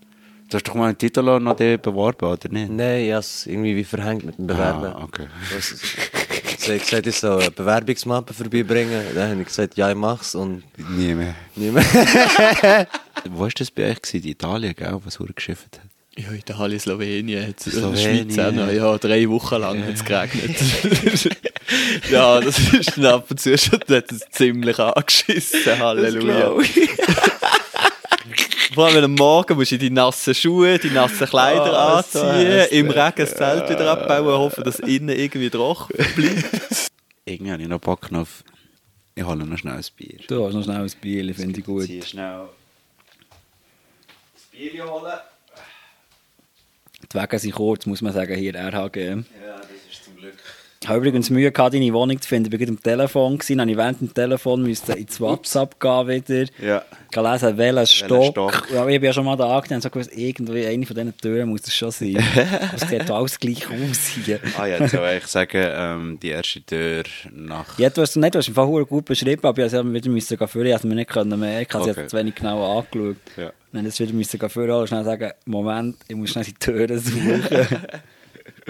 Du hast doch mal einen Titel noch dir beworben, oder nicht? Nein, ich habe es irgendwie wie verhängt mit dem Bewerben. Ah, okay. Sie hat gesagt, ich soll eine Bewerbungsmappe vorbeibringen. Dann habe ich gesagt, ja, ich mach's und Nie mehr. nicht mehr. Wo war das bei euch? gewesen? In Italien, gell, was Uhr geschifft hat? Ja, Italien, Slowenien, jetzt Slowenien. Schweiz auch noch. Ja, drei Wochen lang hat es geregnet. ja, das ist dann ab und zu schon es ziemlich angeschissen. Halleluja. Vor allem am Morgen musst du die nassen Schuhe, die nassen Kleider Oh, so anziehen, hässlich. im Regen das Zelt wieder abbauen, hoffen, dass innen irgendwie trocken bleibt. Irgendwie habe ich noch Bock auf... Ich hole noch schnell ein Bier. Du hast noch schnell ein Bier, finde ich gut. Zieh schnell... Das Bier holen. Die Wege sind kurz, muss man sagen, hier RHG. Ja, das ist zum Glück... Ich habe übrigens Mühe gehabt, deine Wohnung zu finden. Ich war am Telefon, gewesen, habe ich während dem Telefon musste ins WhatsApp gehen wieder. Ja. Gelesen, welcher Stock. Stock. Ja, ich bin ja schon mal da angenommen und so gewusst, irgendwie eine von diesen Türen muss es schon sein. es sieht alles gleich aus hier. Ah ja, jetzt soll ich sagen, ähm, die erste Tür nach... Ja, du hast es nicht, du hast im Fall gut beschrieben, aber ich musste wieder müssen gehen. Ich mir nicht können. Ich habe es Okay. jetzt zu wenig genau angeschaut. Ja. Dann jetzt wieder müssen gehen und schnell sagen, Moment, ich muss schnell die Türen suchen.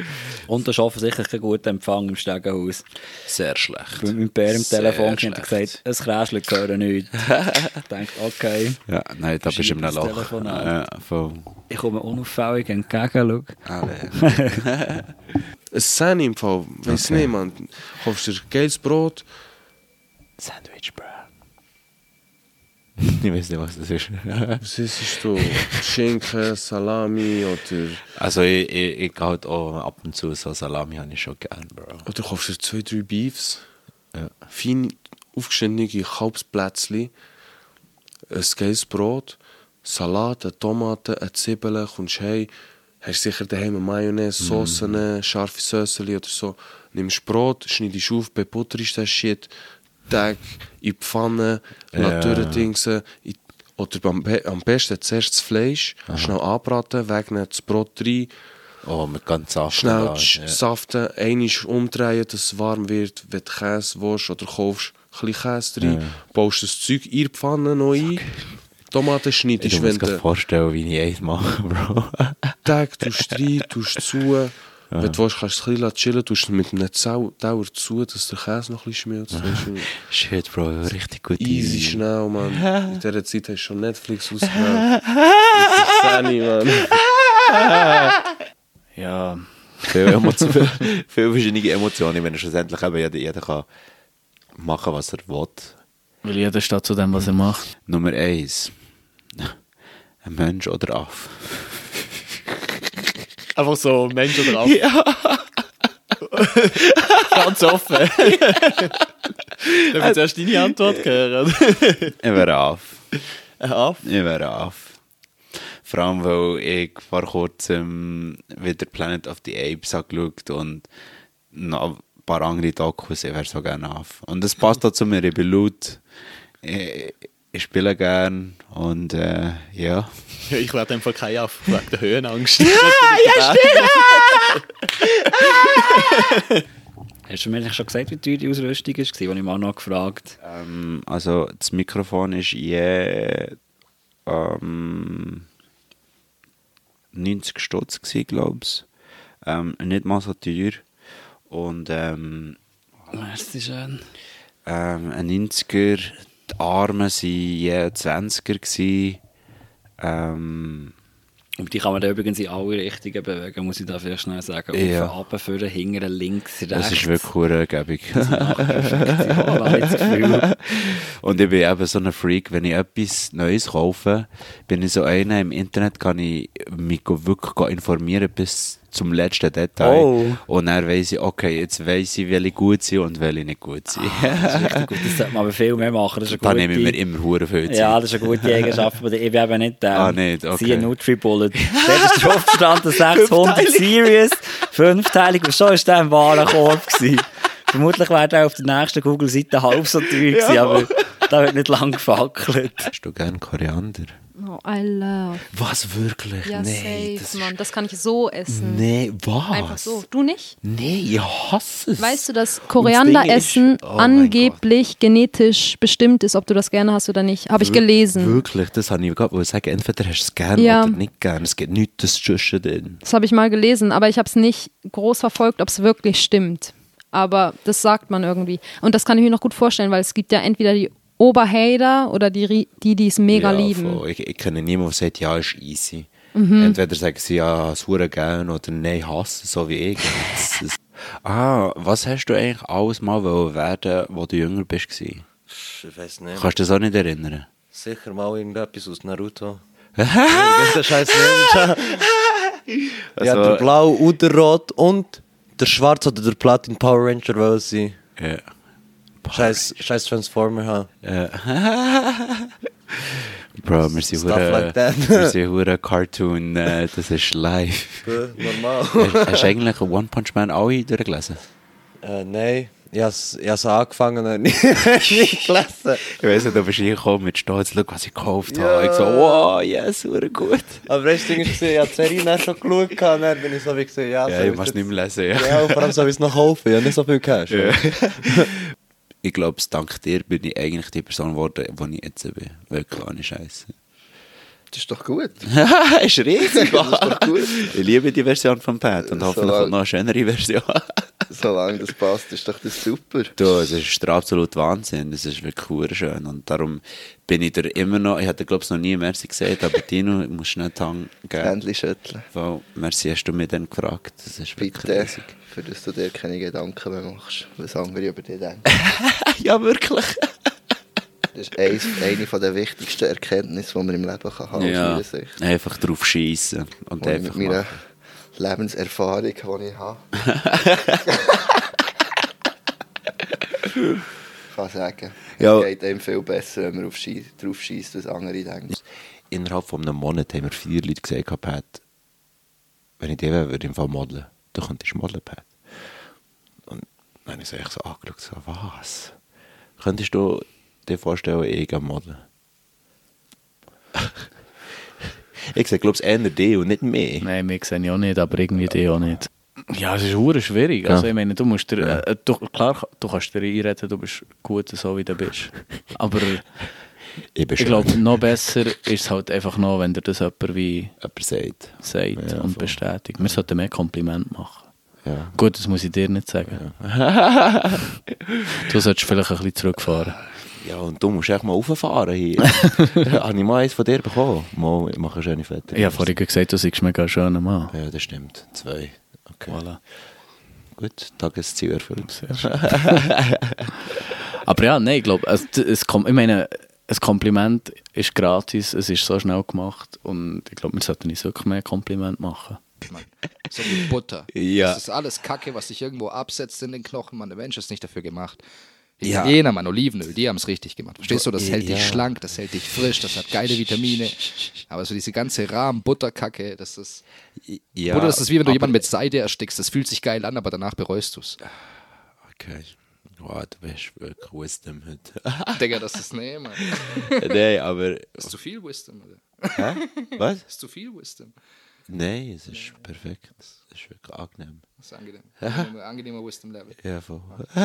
Und du hast offensichtlich keinen guten Empfang im Stegenhaus. Sehr schlecht. Bei meinem Bär im Sehr Telefon hat schlecht. gesagt, ein Kräschchen gehören nicht. ich denke, okay, Ja, nein, da bist du im Verschiedenes Loch. Ja, voll. ich komme unauffällig entgegen, schau. Ein Sani im Fall, weiss Okay. nicht, man. Kaufst dir geiles Brot, Sandwich, bro. Ich weiß nicht, was das ist. was ist es du? Schinken, Salami oder, also, ich, ich, ich halt auch ab und zu so Salami habe ich schon gern, Bro. oder kaufst dir zwei, drei Beefs, Ja. fein aufgeschnittene Kalbsplätzchen, ein geiles Brot, Salat, eine Tomate, eine Zwiebeln, kommst heim, hast sicher daheim eine Mayonnaise, Soßen, scharfe Söseli oder so, nimmst Brot, schneidest auf, bei Butter ist das Shit, Tag in die Pfanne, Ja. ja. durchdingsen, in- oder am, am besten zuerst das Fleisch, schnell anbraten, wegnehmen das Brot rein, Oh, mit ganz Saft. Schnell da, ja. saften, einmal umdrehen, dass es warm wird. Wenn du Käse willst oder kaufst, ein bisschen Käse rein, baust das Zeug in die Pfanne noch ein. Tomaten Ich schneidest, muss mir wenn gerade du vorstellen, wie ich eins mache, Bro. Tag tust rein, tust zu. Wenn du willst, kannst du es ein chillen, tust mit einem Zau- Dauer zu, dass der Käse noch ein bisschen schmilzt. Du? Shit, Bro, richtig gut. Easy schnell, Mann. In dieser Zeit hast du schon Netflix ausgewählt. Das ist Sani, Mann. Ja, Viele, Emotionen, viele verschiedene Emotionen, wenn er schlussendlich eben jeder, jeder kann machen, was er will. weil jeder steht zu dem, was er macht. Nummer eins. Ein Mensch oder Aff? Einfach so Mensch oder Affe. Ja. Ganz offen. Darf ich zuerst deine Antwort hören? Ich wäre. Ein Affe? Ich wäre Aff. Vor allem, weil ich vor kurzem wieder Planet of the Apes angeschaut und noch ein paar andere Dokus, ich wäre so gerne Aff. Und das passt auch zu mir, ich bin laut, ich, ich spiele gern und äh, ja. Ja, ich werde einfach kein Affe, wegen der Höhenangst. Hast du mir eigentlich schon gesagt, wie teuer die Ausrüstung war, die ich mal noch gefragt Ähm, also das Mikrofon ist je ähm, 90 Stutz gsi, glaube ich. Ähm, nicht mal so teuer. Und ähm, Merci schön. ähm, ein 90er, die Arme waren je 20er. gsi. Ähm, Und die kann man da übrigens in alle Richtungen bewegen, muss ich da vielleicht schnell sagen. Ja. Auf, runter, vorne, hinten, links, rechts. das ist wirklich Gefühl. Und ich bin eben so ein Freak, wenn ich etwas Neues kaufe, bin ich so einer, im Internet kann ich mich wirklich informieren bis zum letzten Detail. Oh. Und dann weiss ich, okay, jetzt weiss ich, welche gut sind und welche nicht gut sind. Das ist richtig gut, das sollte man aber viel mehr machen. Das ist da eine nehme ich mir gute, immer hure viel Zeit. ja, das ist eine gute Eigenschaft, aber ich bin eben nicht der. Ah, nicht, okay. Siehe Nutribullet. Dort ist drauf gestanden 600 Series, fünfteilig, und schon ist der im wahren Korb gewesen. Vermutlich wäre der auf der nächsten Google-Seite halb so teuer gewesen, aber da wird nicht lang gefackelt. Hast du gern Koriander? Oh, I love. Was, wirklich? Ja, nee, safe, das Mann. Das kann ich so essen. Nee, was? Einfach so. Du nicht? Nee, ich hasse es. Weißt du, dass Korianderessen ist- oh angeblich genetisch bestimmt ist, ob du das gerne hast oder nicht? Habe ich gelesen. Wirklich, das habe ich gerade sagen. Entweder hast du es gern Ja. oder nicht gern. Es gibt nichts zwischen drin. Das habe ich mal gelesen, aber ich habe es nicht groß verfolgt, ob es wirklich stimmt. Aber das sagt man irgendwie. Und das kann ich mir noch gut vorstellen, weil es gibt ja entweder die Oberhater oder die, die, die es mega ja, lieben. voll. Ich, ich kenne niemanden, der sagt, ja, ist easy. Mhm. Entweder sagen sie, ja, es hure gern oder nein, hasse, so wie ich. Das- das- ah, was hast du eigentlich alles mal wollen werden, wo du jünger bist? gewesen? Ich weiß nicht. Kannst du das auch nicht erinnern? Sicher mal irgendetwas aus Naruto. Irgendein scheiß Ninja. ja, Also- der Blau und der Rot und der Schwarz oder der Platin Power Ranger wollen sie. Ja. Scheiß, scheiß Transformer haben. Ja. Bro, wir sind Stuff hure, like that. wir sind hure Cartoon, äh, das ist live. Äh, Normal. hast, hast du eigentlich One Punch Man alle durchgelesen? äh, nein, ich habe es angefangen und nicht, nicht gelesen. Ich weiss nicht, du bist reingekommen mit Stolz, schau, was ich gekauft habe. Ich so, wow, yes, hure gut. Aber das Ding ist, ich habe die Serie schon geschaut, und dann bin ich so wie gesehen, ja, Ja, soll ich muss nicht mehr lesen, ja. Ja, und vor allem soll ich es noch kaufen, ich habe nicht so viel Cash. Ja. Ich glaube, dank dir bin ich eigentlich die Person geworden, die ich jetzt bin. Wirklich, ohne Scheiße. Das ist doch gut. ist riesig. Das ist doch gut. ich liebe die Version von Pat und hoffentlich Solange- kommt noch eine schönere Version. Solange das passt, ist doch das super. Du, es ist der absolute Wahnsinn. Es ist wirklich schön. Und darum bin ich dir immer noch, ich hatte glaube ich noch nie Merci gesagt, aber Dino, ich muss schnell die Hand geben. Händchen schütteln. Weil, merci hast du mich dann gefragt. Das ist wirklich Bitte, riesig. für das du dir keine Gedanken mehr machst, was andere über dich denken. ja, wirklich. Das ist eins, eine der wichtigsten Erkenntnisse, die man im Leben kann haben Ja, meiner Sicht. einfach drauf schießen und einfach mit machen. Lebenserfahrung, die ich habe. ich kann sagen, Ja. es geht einem viel besser, wenn man auf Schie drauf schießt, was andere denken. Innerhalb von einem Monat haben wir vier Leute gesehen, Pat. Wenn ich dir wäre, würde ich im Fall modeln. Du könntest modeln, Pat. Und dann habe ich so echt so angeschaut, so, was? Könntest du dir vorstellen, ich gehe modeln? ich sage, glaube ich, eher dich und nicht mehr. Nein, mich sehe ich auch nicht, aber irgendwie die auch nicht. Ja, es ist hure schwierig. Also Ja. ich meine, du musst dir, Ja. äh, du, klar, du kannst dir einreden, du bist gut so, wie du bist. Aber Ich ich glaube, noch besser ist es halt einfach noch, wenn dir das jemand wie Jemand sagt. sagt Ja, und voll. bestätigt. Wir sollten mehr Kompliment machen. Ja. Gut, das muss ich dir nicht sagen. du solltest vielleicht ein bisschen zurückfahren. Ja, und du musst echt mal rauffahren hier. Habe ich mal eins von dir bekommen? Mal, ich mache eine schöne Fette. Ich habe vorhin gesagt, du seist mega ein schöner Mann. Ja, das stimmt. Zwei. Okay. Voilà. Gut, Tagesziel erfüllt. Aber ja, nein, ich glaube, es, es, kom- ich meine, ein Kompliment ist gratis, es ist so schnell gemacht und ich glaube, wir sollten uns wirklich mehr Kompliment machen. So wie Butter. Ja. Das ist alles Kacke, was sich irgendwo absetzt in den Knochen. Man, der Mensch ist nicht dafür gemacht. Die Ja. Italiener, man, Olivenöl, die haben es richtig gemacht. Verstehst du? Das Ja. hält dich schlank, das hält dich frisch, das hat geile Vitamine. Aber so diese ganze Rahmen-Butterkacke, das ist. Ja, Butter, das ist wie wenn du jemanden mit Seide erstickst. Das fühlt sich geil an, aber danach bereust du es. Okay. Wow, du bist wirklich Wisdom heute. Digga, das ist nee, Mann. Nein, aber. Ist zu viel Wisdom, oder? Hä? Was? Ist zu viel Wisdom. Nein, es ist perfekt. Es ist wirklich angenehm. Das ist angenehm. Angenehmer, angenehmer Wisdom-Level. Ja, voll.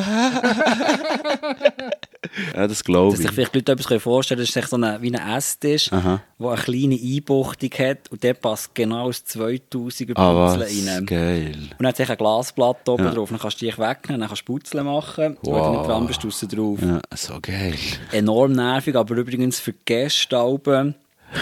ja, das glaube Dass sich ich. vielleicht Leute etwas vorstellen können, das ist echt so eine, wie ein Esstisch, der eine kleine Einbuchtung hat und der passt genau das 2000er Ah? Putzeln rein. Geil. Und dann hat sich eine Glasplatte oben Ja. drauf. Dann kannst du dich wegnehmen, dann kannst du Putzeln machen. Und wenn Wow. du nicht dran bist, draussen drauf. Ja, so geil. Enorm nervig, aber übrigens für Gäste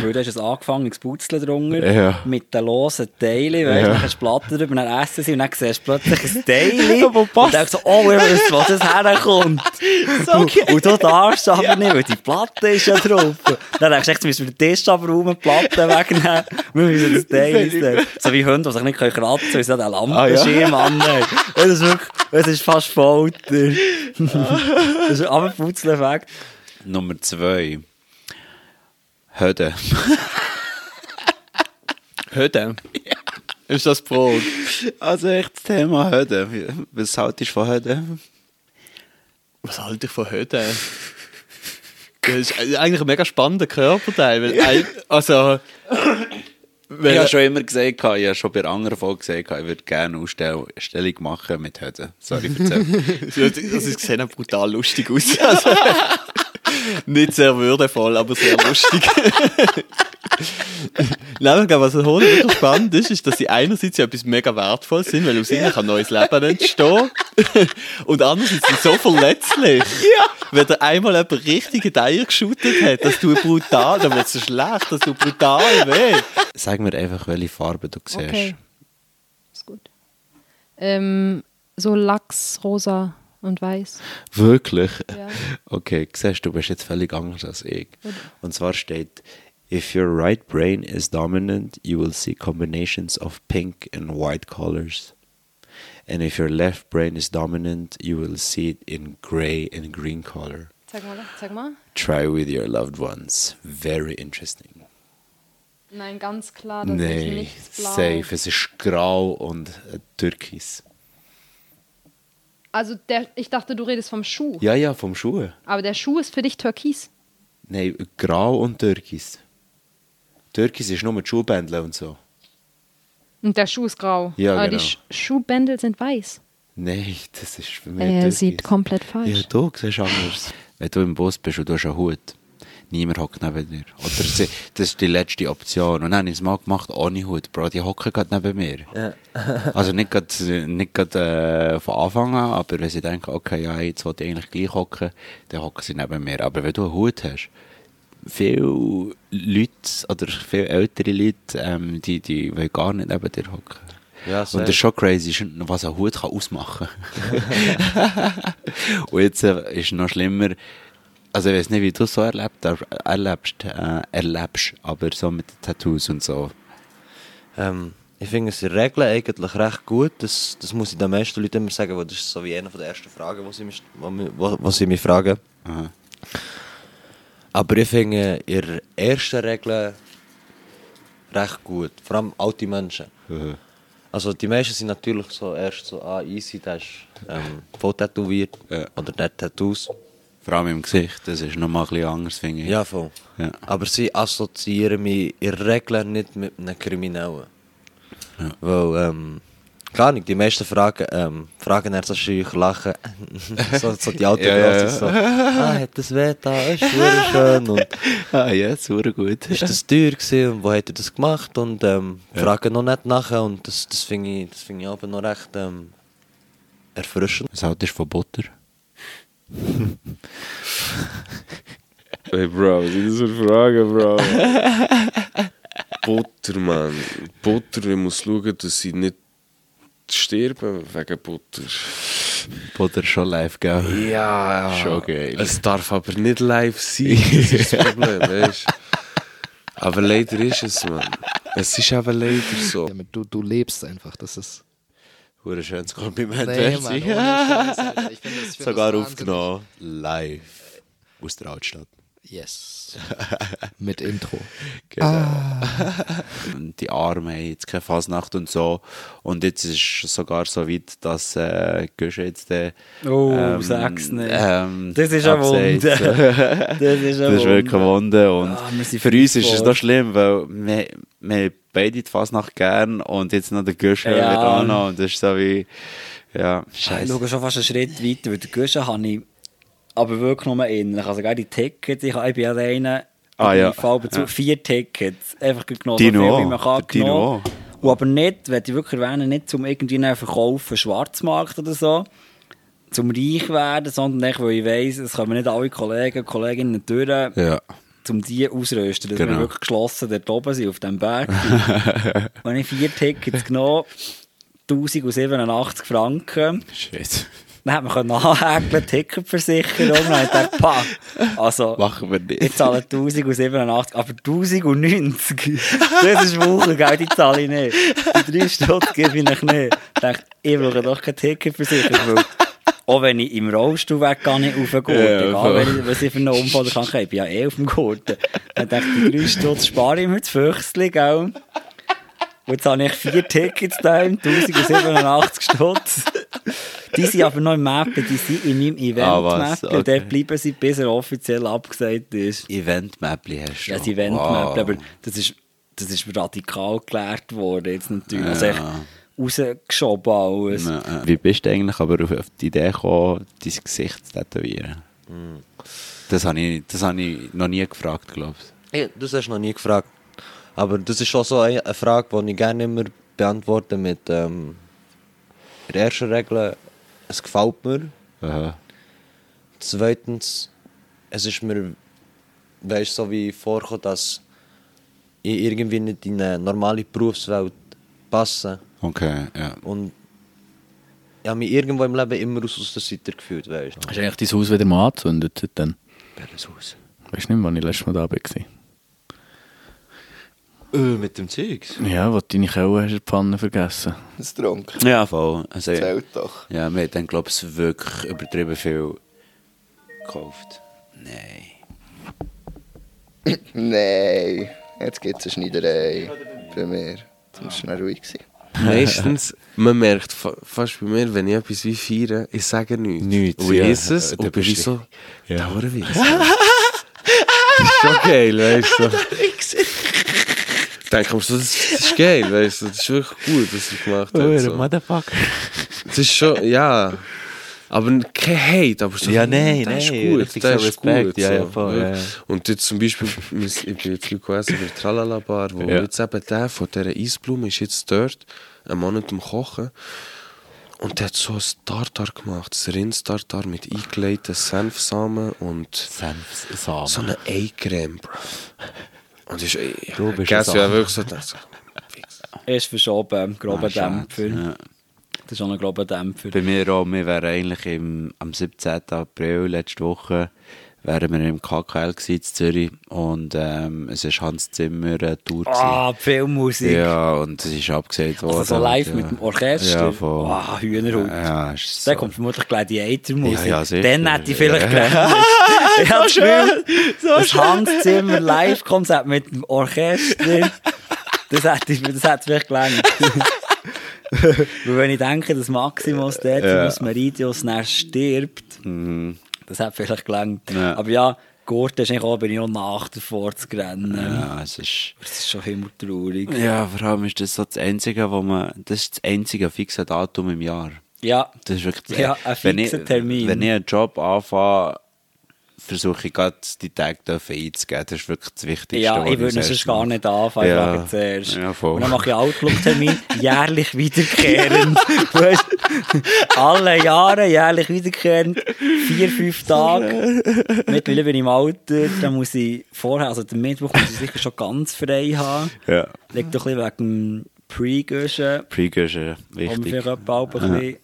weil ist es angefangen, das Putzeln drunter, Ja. mit den losen Teilen, weißt du, Ja. dann hast du die Platte drüber, dann essen sie und dann siehst du plötzlich ein Teil. und denkst so, oh, ich weiß, wo das herkommt. und, und du darfst aber nicht, weil die Platte ist ja drauf. Dann denkst du, jetzt müssen wir den Tisch abräumen, die Platte wegnehmen, wir müssen das Teil nehmen. So wie Hunde, die sich nicht kratzen können, weil sie den Lampenschirm Ah, annehmen. Das ist wirklich, das ist fast Folter. das ist aber Putzeln weg. Nummer zwei. Höde. Höde. Ist das Frage? Also echt das Thema Höde. Was haltest du von Höde? Was halte ich von Höde? Das ist eigentlich ein mega spannender Körperteil. Weil ein, also, wenn, Ich habe schon immer gesagt, ich habe schon bei anderen Folgen gesagt, ich würde gerne eine Ausstell- Stellung machen mit Höde. Sorry, erzähl. Ja, das ist gesehen brutal lustig aus. Also, nicht sehr würdevoll, aber sehr lustig. Nein, ich glaube, was Hunde wirklich spannend ist, ist, dass sie einerseits ja etwas mega wertvoll sind, weil aus ihnen kann neues Leben entstehen. Und andererseits sind sie so verletzlich. Wenn dir einmal jemand richtige Eier geschüttet hat, das tut brutal, dann wird es so schlecht, das tut brutal weh. Sag mir einfach, welche Farbe du siehst. Okay. Ist gut. Ähm, so Lachs, rosa und weiß. Wirklich? Ja. Okay, siehst du, du bist jetzt völlig anders als ich. Und zwar steht, if your right brain is dominant, you will see combinations of pink and white colors. And if your left brain is dominant, you will see it in gray and green color. Zeig mal, zeig mal. Try with your loved ones. Very interesting. Nein, ganz klar, das ist Nee, nichts blau. safe. Es ist grau und äh, türkis. Also der, ich dachte, du redest vom Schuh. Ja, ja, vom Schuh. Aber der Schuh ist für dich türkis. Nein, grau und türkis. Türkis ist nur mit Schuhbändeln und so. Und der Schuh ist grau. Ja, Aber genau. die Sch Schuhbändel sind weiß. Nein, das ist für mich Er türkis. sieht komplett Ja, falsch. du siehst anders. Wenn du im Bus bist und du hast einen Hut, Niemand hockt neben dir. Oder sie, das ist die letzte Option. Und dann habe ich es mal gemacht, ohne Hut. Bro, die hocken gerade neben mir. Ja. Also nicht gerade nicht grad, äh, von Anfang an, aber wenn sie denken, okay, ja, jetzt will ich eigentlich gleich hocken, dann hocken sie neben mir. Aber wenn du einen Hut hast, viele Leute oder viele ältere Leute, ähm, die, die wollen gar nicht neben dir hocken. Ja, Und das ist schon crazy, ist, was ein Hut kann ausmachen Und jetzt äh, ist noch schlimmer, also ich weiß nicht, wie du es so erlebt, aber- erlebst, äh, erlebst, aber so mit den Tattoos und so. Ähm, ich finde es in der Regel eigentlich recht gut. Das, das muss ich den meisten Leuten immer sagen, weil das ist so wie eine der ersten Fragen, die sie mich, wo, wo sie mich fragen. Aha. Aber ich finde in der ersten Regel recht gut. Vor allem alte Menschen. Mhm. Also die meisten sind natürlich so erst so, ah, easy, der ist ähm, voll tätowiert. Ja. Oder der Tattoos. Vor allem im Gesicht, das ist noch mal ein bisschen anders, finde ich. Ja, voll. Ja. Aber sie assoziieren mich in der Regel nicht mit einem Kriminellen. Ja. Weil, ähm, gar nicht, die meisten fragen, ähm, fragen dann so schüch, lachen. so, so die alten Ja, ja, so, ah, hat das weh da, ist schön. Und Ah ja, super gut. ist das teuer gewesen und wo hat er das gemacht? Und ähm, fragen noch nicht nachher und das, das finde ich, das find ich aber noch recht ähm, erfrischend. Was haltest du von Butter? Hey Bro, was ist das für Frage, Bro? Butter, Mann. Butter, ich muss schauen, dass sie nicht sterben wegen Butter. Butter schon live, gell? Ja, Schon geil. Es darf aber nicht live sein, das ist das Problem, weißt du? Aber leider ist es, Mann. Es ist eben leider so. Du, du lebst einfach, das ist... Hure schönes Kompliment, Nee. Mann, Scheiß. Ich find das- ich find Sogar aufgenommen. Live. Aus der Altstadt. Yes. Mit Intro. Genau. Und Die Arme haben jetzt keine Fasnacht und so. Und jetzt ist es sogar so weit, dass äh, Gösche jetzt der. Oh, sag's nicht. Ähm, Das ist eine abseits. Wunde. Das ist eine Das ist wirklich eine Wunde. Und Ah, für uns ist es noch schlimm, weil wir, wir beide die Fasnacht gern und jetzt noch der Gösche Ja. wird auch noch. Und das ist so wie. Ja, Ich scheiße. schaue schon fast einen Schritt weiter, weil den Guschen habe ich aber wirklich nur ähnlich. Also gerade die Tickets, ich, ich bin alleine Ah, ja. Fall Ja. vier Tickets. Einfach genommen, Dino so viel wie man kann Dino. Und aber nicht, wenn ich wirklich erwähnen, nicht zum irgendwie verkaufen, Schwarzmarkt oder so, zum reich werden, sondern echt, weil ich weiss, es kommen nicht alle Kollegen und Kolleginnen durch, Ja. um die ausrüsten, dass Genau. wir wirklich geschlossen dort oben sind, auf dem Berg. Wenn ich vier Tickets genommen 1087 Franken. Shit. Dann hat man können anhäkeln, Ticketversicherung. Dann habe ich gedacht, pa, also, Machen wir nicht. ich zahle 1087, aber 1090, das ist Wochengeld, die zahle ich nicht. Die drei Stutz gebe ich nicht. Ich dachte, ich brauche doch keine Ticketversicherung, weil auch wenn ich im Rollstuhl weg gar nicht auf den Gurten, Ja, egal wenn ich, was ich für einen Unfall habe, ich bin ja eh auf dem Gurten. Dann dachte ich, die drei Stutz spare ich mir das Füchsli, gell? Und jetzt habe ich vier Tickets da, 1087 Stutz. Die sind aber noch im Mappen, die sind in meinem Ah? Event-Mappen. Okay. Und dort bleiben sie, bis er offiziell abgesagt ist. Event-Mäppli hast du. Ja, das Event-Mappen, aber das ist, das ist radikal gelehrt worden jetzt natürlich. Also echt rausgeschoben alles. Ja, ja. Wie bist du eigentlich aber auf, die Idee gekommen, dein Gesicht zu tätowieren? Das habe ich, das habe ich noch nie gefragt, glaube ich. Ja, das hast du noch nie gefragt. Aber das ist schon so eine, Frage, die ich gerne immer beantworte mit ähm, der ersten Regel, es gefällt mir. Aha. Zweitens, es ist mir, weißt so wie vorgekommen, dass ich irgendwie nicht in eine normale Berufswelt passe. Okay, ja. Und ich habe mich irgendwo im Leben immer aus, aus der Seite gefühlt, weißt Hast du eigentlich dein Haus wieder mal angezündet seitdem? Welches Haus? Weißt du nicht, wann ich letztes Mal da war? Äh, mit dem Zeugs? Ja, wo du deine Kelle hast in der Pfanne vergessen. Das Trunk. Ja, voll. Also, Zählt doch. ja, wir haben dann, glaube ich, wirklich übertrieben viel gekauft. Nein. Nein, jetzt gibt es eine Schneiderei bei mir. Das war schnell ruhig. Gewesen. Meistens, man merkt fa fast bei mir, wenn ich etwas wie feiere, ich sage nichts. Nichts, Und ich ja. esse es und du bin so, ja. Dauerweiss. das ist schon geil, weißt du. Ich denke mir so, das, das ist geil, weißt du. Das ist wirklich gut, was du gemacht hast. So. Motherfucker. Das ist schon, ja. Aber kein Hate, aber so, Ja, nein, der ist nein, gut, richtig der so ist Respekt, gut. ja, so. ja, voll, ja. Und jetzt zum Beispiel, ich bin jetzt Leute essen bei Tralala Bar, wo Ja. jetzt eben der von dieser Eisblume ist jetzt dort, ein Mann am Kochen. Und der hat so ein Tartar gemacht, ein Rindstartar mit eingelegten Senfsamen und Senfsamen. so eine Ei-Creme, Bro. Und ich, ich, Du ich bist ein ja wirklich so, fix. Ist verschoben, grober Ah. Dämpfer. Ja. Das ist auch ein grober Dämpfer. Bei mir auch, wir wären eigentlich im, am 17. April letzte Woche wären wir im KKL gewesen, in Zürich und ähm, es war Hans Zimmer eine Tour. Ah, Filmmusik. Ja, und es ist abgesagt worden. Also so live ja. mit dem Orchester. Ja, voll. Ah, Hühnerhut. Ja, so. kommt vermutlich Gladiator-Musik. Ja, ja, sicher. Dann hätte ich vielleicht Ja. gerechnet. ich habe das Gefühl, das Hans Zimmer Live-Konzert mit dem Orchester, das hätte, ich- das hätte vielleicht gelangt. Weil wenn ich denke, dass Maximus dort Ja. aus Meridius dann stirbt, Mhm. Das hätte vielleicht gelangt. Ja. Aber ja, Gurten ist eigentlich auch, bin ich auch nach davor zu rennen. Ja, es ist... Das ist schon immer traurig. Ja, vor allem ist das so das Einzige, wo man... Das ist das einzige fixe Datum im Jahr. Ja, Das ist wirklich... Ja, ein wenn fixer ich, Termin. Wenn ich einen Job anfange, versuche ich gerade die Tage dürfen einzugeben. Das ist wirklich das Wichtigste. Ja, ich würde erstes gar nicht anfangen, ich Ja. frage zuerst. Ja, voll. Und dann mache ich Outlook-Termin, jährlich wiederkehrend. Weißt, alle Jahre jährlich wiederkehrend, vier, fünf Tage. Mittlerweile bin ich im Alter, dann muss ich vorher, also den Mittwoch muss ich sicher schon ganz frei haben. Ja. Liegt doch ein bisschen wegen Pre-Guschen. Pre-Guschen, wichtig. vielleicht etwa ein bisschen,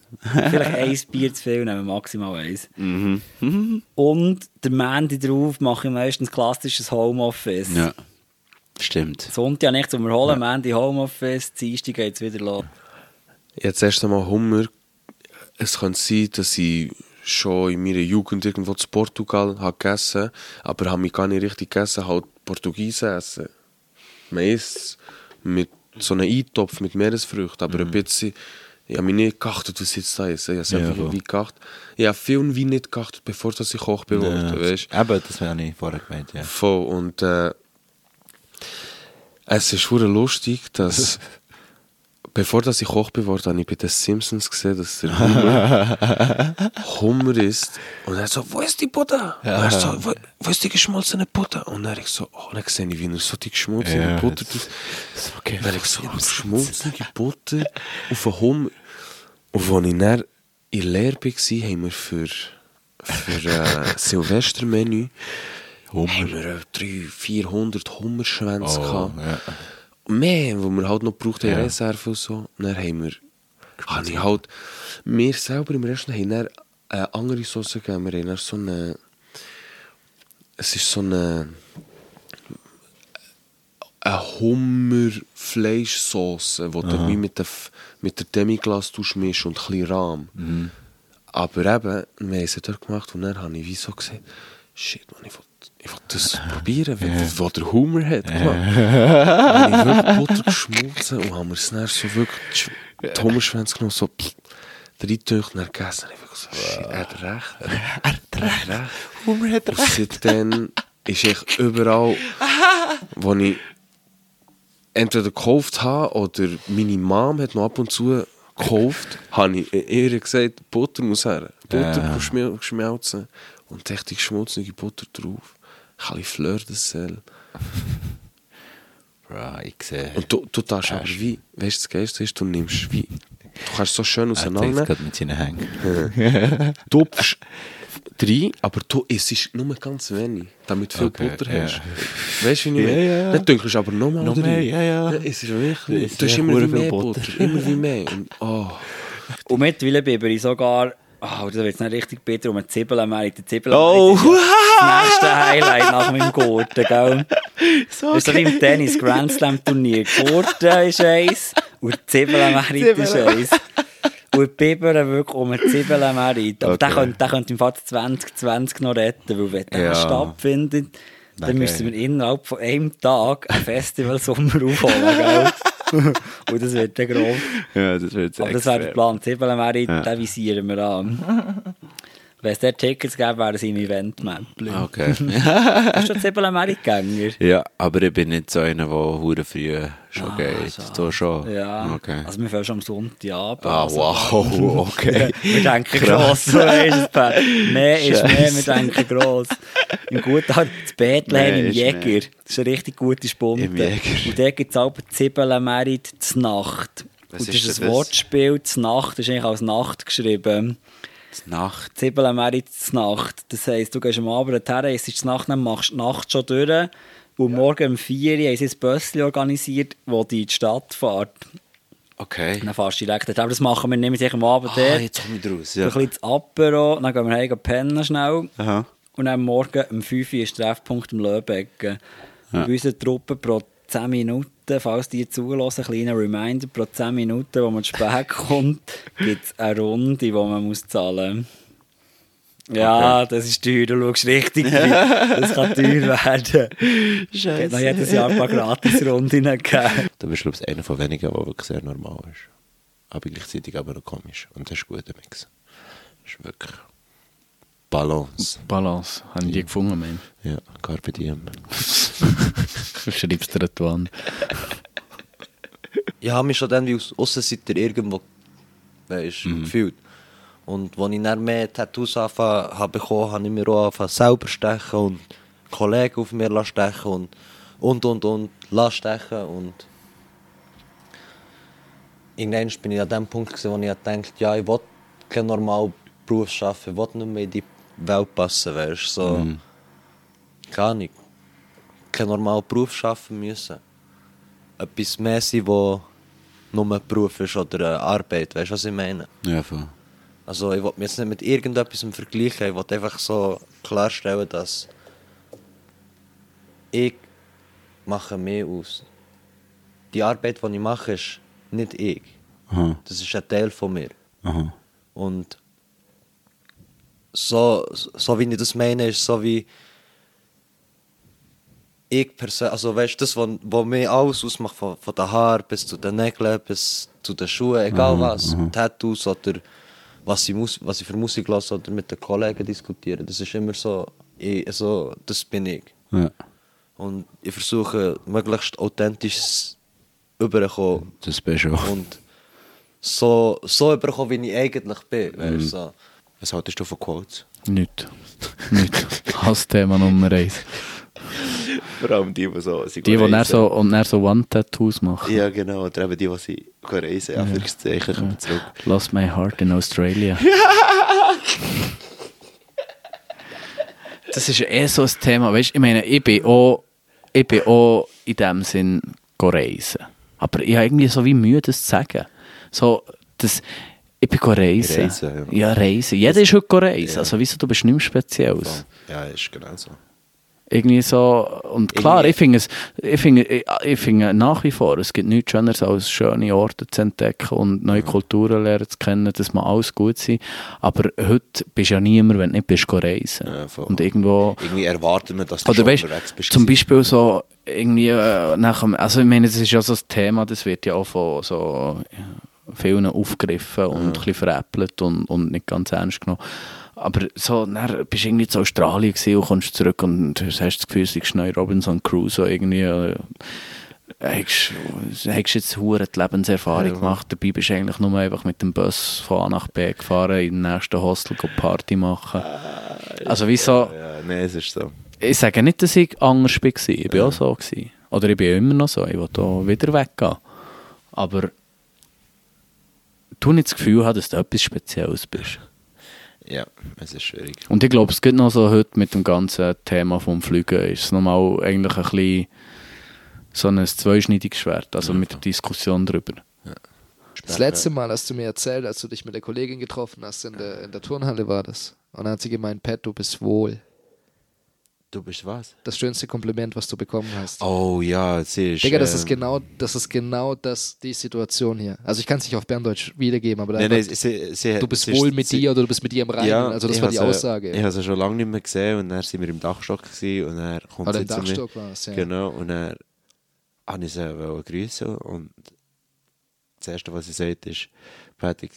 vielleicht ein Bier zu viel, nehmen wir maximal eins. Mhm. Mhm. Und der Mandy drauf mache ich meistens klassisches Homeoffice. Ja, stimmt. Sonntag nicht zum Erholen, Mandy Homeoffice, Dienstag geht es wieder los. Jetzt erst einmal Hunger. Es könnte sein, dass ich schon in meiner Jugend irgendwo zu Portugal habe gegessen aber habe mich gar nicht richtig gegessen, halt Portugiesen essen. Man isst mit so einem Eintopf mit Meeresfrüchten, aber ein bisschen, ich habe mich nicht geachtet, was jetzt da esse. Ich habe es Ja, einfach voll. irgendwie geachtet. Ich habe viel wie nicht geachtet, bevor ich Koch geworden Ja, weißt Eben, das habe ich vorher gemeint, ja. Voll. Und äh, es ist lustig, dass bevor dass ich Koch geworden habe, habe ich bei den Simpsons gesehen, dass der Hummer Hummer ist. Und er so, wo ist die Butter? Und er so, wo, wo ist die geschmolzene Butter? Und dann ich so, oh, dann sehe ich, wie er so die geschmolzene Ja, Butter tut. okay. Dann ich so, geschmolzene Butter auf einen Hummer. Und als ich dann in der Lehre war, haben wir für, für äh, Silvestermenü haben wir äh, 300, 400 Hummerschwänze Oh, gehabt. ja. Mehr, wo wir halt noch gebraucht haben, Ja. Reserve und so. Dann haben wir, habe ich halt, wir selber im Restaurant haben dann eine andere Sauce gegeben. Wir haben dann so eine, es ist so eine, eine Hummerfleischsauce, die du mit der, mit der Demiglas mischen und ein bisschen Rahm. Aber eben, wir haben sie dort gemacht und dann habe ich wie so gesehen, shit, man, ich will, ich will das probieren, wenn das, was der Hummer hat. Dann habe ich wirklich Butter geschmolzen und haben wir es dann so wirklich die Sch- die Hummerschwänze genommen, so pff, und dann gegessen. Und ich wirklich so, shit, er hat recht. Er hat recht. Hummer hat Und seitdem ist ich überall, wo ich entweder gekauft habe oder meine Mom hat noch ab und zu gekauft, habe ich ihr gesagt, Butter muss her. Butter Ja. geschmel geschmelzen und echt die geschmolzene Butter drauf. Ein bisschen Fleur de Sel. Bro, ich sehe. Und du, du darfst aber wie, weißt du, das Geilste ist, du nimmst wie, du kannst so schön Er auseinander. gerade mit seinen Hängen. Du tupfst rein, aber du isst nur ganz wenig, damit du viel Okay, Butter ja. hast. Weißt du, wie ich meine? ja. Dann dünkst du aber nochmal Noch rein. mehr, ja, ja. es ist wirklich, Es du ist hast immer mehr Butter. Butter. Immer wie mehr. Und, oh. Und mittlerweile bin ich sogar, oh, das wird jetzt nicht richtig bitter, um eine Zwiebel am Die Zwiebel Oh. ist ja das nächste Highlight nach meinem Gurten, gell? So das ist so wie im Tennis, Grand Slam Turnier. Gurten ist eins und die Zwiebel am ist eins. Und die Biber wirklich um eine Zwiebel am Aber Okay. der könnte, der könnte im Fall 2020 noch retten, weil wenn der Ja. stattfindet, dann Wäre müssen wir innerhalb von einem Tag ein Festival Sommer aufholen, gell? Und das wird dann grob. Ja, das wird Aber das wäre der Plan. Zwiebeln wäre, Ja. den visieren wir an. Wenn es dort Tickets gäbe, wären sie im Event-Mäppli. Okay. Hast du Zibel Amerikaner? ja, aber ich bin nicht so einer, der hure früh schon Ah, geht. So schon. Ja, Okay. also wir fangen schon am Sonntagabend. Ah, also- wow, okay. wir denken gross, so es, Per. Mehr ist mehr, wir denken gross. Im guten Art, das Bethlehem im ist Jäger, mehr. das ist eine richtig gute Spunde. Im Jäger. Und dort gibt es auch Zibbelenmerit zur Nacht. Was Und das ist ist denn ein das? Wortspiel, zur Nacht, das ist eigentlich als Nacht geschrieben. Nacht. Zibbelenmerit zur Nacht. Das heisst, du gehst am Abend her, es ist die Nacht, dann machst du die Nacht schon durch. Und morgen um 4 Uhr haben sie ein Bösschen organisiert, das dich in die Stadt fährt. Okay. Dann fährst du direkt dort. Aber das machen wir nicht mit sich am Abend Ah, dort. jetzt komme ich draus. So Ja. ein bisschen das Apero, dann gehen wir heim pennen schnell. Aha. Und dann morgen um 5 Uhr ist Treffpunkt im Löbecken. Ja. Bei unseren Truppen pro 10 Minuten, falls die zulassen, ein kleiner Reminder, pro 10 Minuten, wo man zu spät kommt, gibt es eine Runde, die man muss zahlen muss. Ja, das ist teuer, du schaust richtig rein. Das kann teuer werden. Es hat noch jedes Jahr ein paar Gratis-Runden gegeben. Du bist, glaube ich, einer von wenigen, der wirklich sehr normal ist. Aber gleichzeitig aber noch komisch. Und das ist ein guter Mix. Das ist wirklich Balance. Balance, habe ich die gefunden, man. Ja, Carpe Diem. Du schreibst dir an die Wand. Ich habe mich schon dann wie aus Aussenseiter irgendwo weißt, gefühlt. Und als ich dann mehr Tattoos angefangen habe bekommen, habe ich mir auch angefangen selber stechen und Kollegen auf mir lassen stechen und und und und lassen stechen und irgendwann bin ich an dem Punkt gewesen, wo ich dachte, ja, ich will keinen normalen Beruf arbeiten, ich will nicht mehr in die Welt passen, weißt du, so, gar nicht. Keinen normalen Beruf arbeiten müssen. Etwas mehr sein, wo nur ein Beruf ist oder eine Arbeit, weißt du, was ich meine? Ja, voll. Also ich will mich jetzt nicht mit irgendetwas vergleichen, ich will einfach so klarstellen, dass ich mache mehr aus. Die Arbeit, die ich mache, ist nicht ich. Aha. Das ist ein Teil von mir. Aha. Und so, so wie ich das meine, ist so wie ich persönlich, also weißt du, das, was, was mir alles ausmacht, von, von den Haaren bis zu den Nägeln, bis zu den Schuhen, egal Mhm, was, mhm. Tattoos oder was ich, Mus was ich für Musik höre oder mit den Kollegen diskutiere, das ist immer so, ich, also, das bin ich. Ja. Und ich versuche, möglichst authentisch überzukommen. Das bist du auch. Und so, so überkommen, wie ich eigentlich bin. Weißt, Mhm. du, so. Was haltest du von Quotes? Nicht. Nicht. Hassthema Nummer eins. Vor allem die, die so... Die, die dann so, und dann so One-Tattoos machen. Ja, genau. Oder eben die, die sie reisen. Ja, Anführungszeichen, kommen zurück. Lost my heart in Australia. das ist ja eh so ein Thema. Weißt, ich meine, ich bin auch, ich bin auch in dem Sinn reisen. Aber ich habe irgendwie so wie Mühe, das zu sagen. So, das, ich bin reisen. Reisen, ja. reisen. Jeder ist heute reisen. Also, wieso, du bist nicht mehr Spezielles. Ja, ist genau so. Irgendwie so, und klar, ich finde es, ich finde, ich, ich finde nach wie vor, es gibt nichts Schöneres als schöne Orte zu entdecken und neue Kulturen lernen zu kennen, das mag alles gut sein, aber heute bist du ja niemand, wenn du nicht bist, reisen. Ja, und irgendwo, Irgendwie erwarten wir, dass du oder weißt, unterwegs bist. zum Beispiel so, irgendwie, äh, nach dem, also ich meine, das ist ja so ein Thema, das wird ja auch von so ja, vielen aufgegriffen und ein bisschen veräppelt und, und nicht ganz ernst genommen. Aber so, dann bist du irgendwie in Australien und kommst zurück und hast das Gefühl, du bist neu Robinson Crusoe irgendwie. Äh, hast, hast jetzt hure die Lebenserfahrung gemacht, dabei bist du eigentlich nur einfach mit dem Bus von A nach B gefahren, in den nächsten Hostel Party machen. Also wieso, Ja, nein, es ist so. ich sage nicht, dass ich anders war, ich war auch so. Gewesen. Oder ich bin immer noch so, ich will da wieder weggehen. Aber du nicht das Gefühl haben, dass du etwas Spezielles bist. Ja, es ist schwierig. Und ich glaube, es geht noch so heute mit dem ganzen Thema vom Fliegen, ist es nochmal eigentlich ein bisschen so ein zweischneidiges Schwert, also mit der Diskussion darüber. Das letzte Mal hast du mir erzählt, als du dich mit der Kollegin getroffen hast, in der, in der Turnhalle war das. Und dann hat sie gemeint, Pat, du bist wohl. Du bist was? Das schönste Kompliment, was du bekommen hast. Oh ja, sie ist... Digga, das ist genau, das ist genau das, die Situation hier. Also ich kann es nicht auf Berndeutsch wiedergeben, aber einfach, nein, sie, sie, du bist sie wohl mit dir oder du bist mit dir im Reinen. also das ich war die Aussage. Ich habe sie schon lange nicht mehr gesehen und dann sind wir im Dachstock gewesen, und dann kommt Oder sie im zu mir. Dachstock war es, ja. Genau, und dann habe ich sie grüßen und das Erste, was sie sagt, ist, Patrick,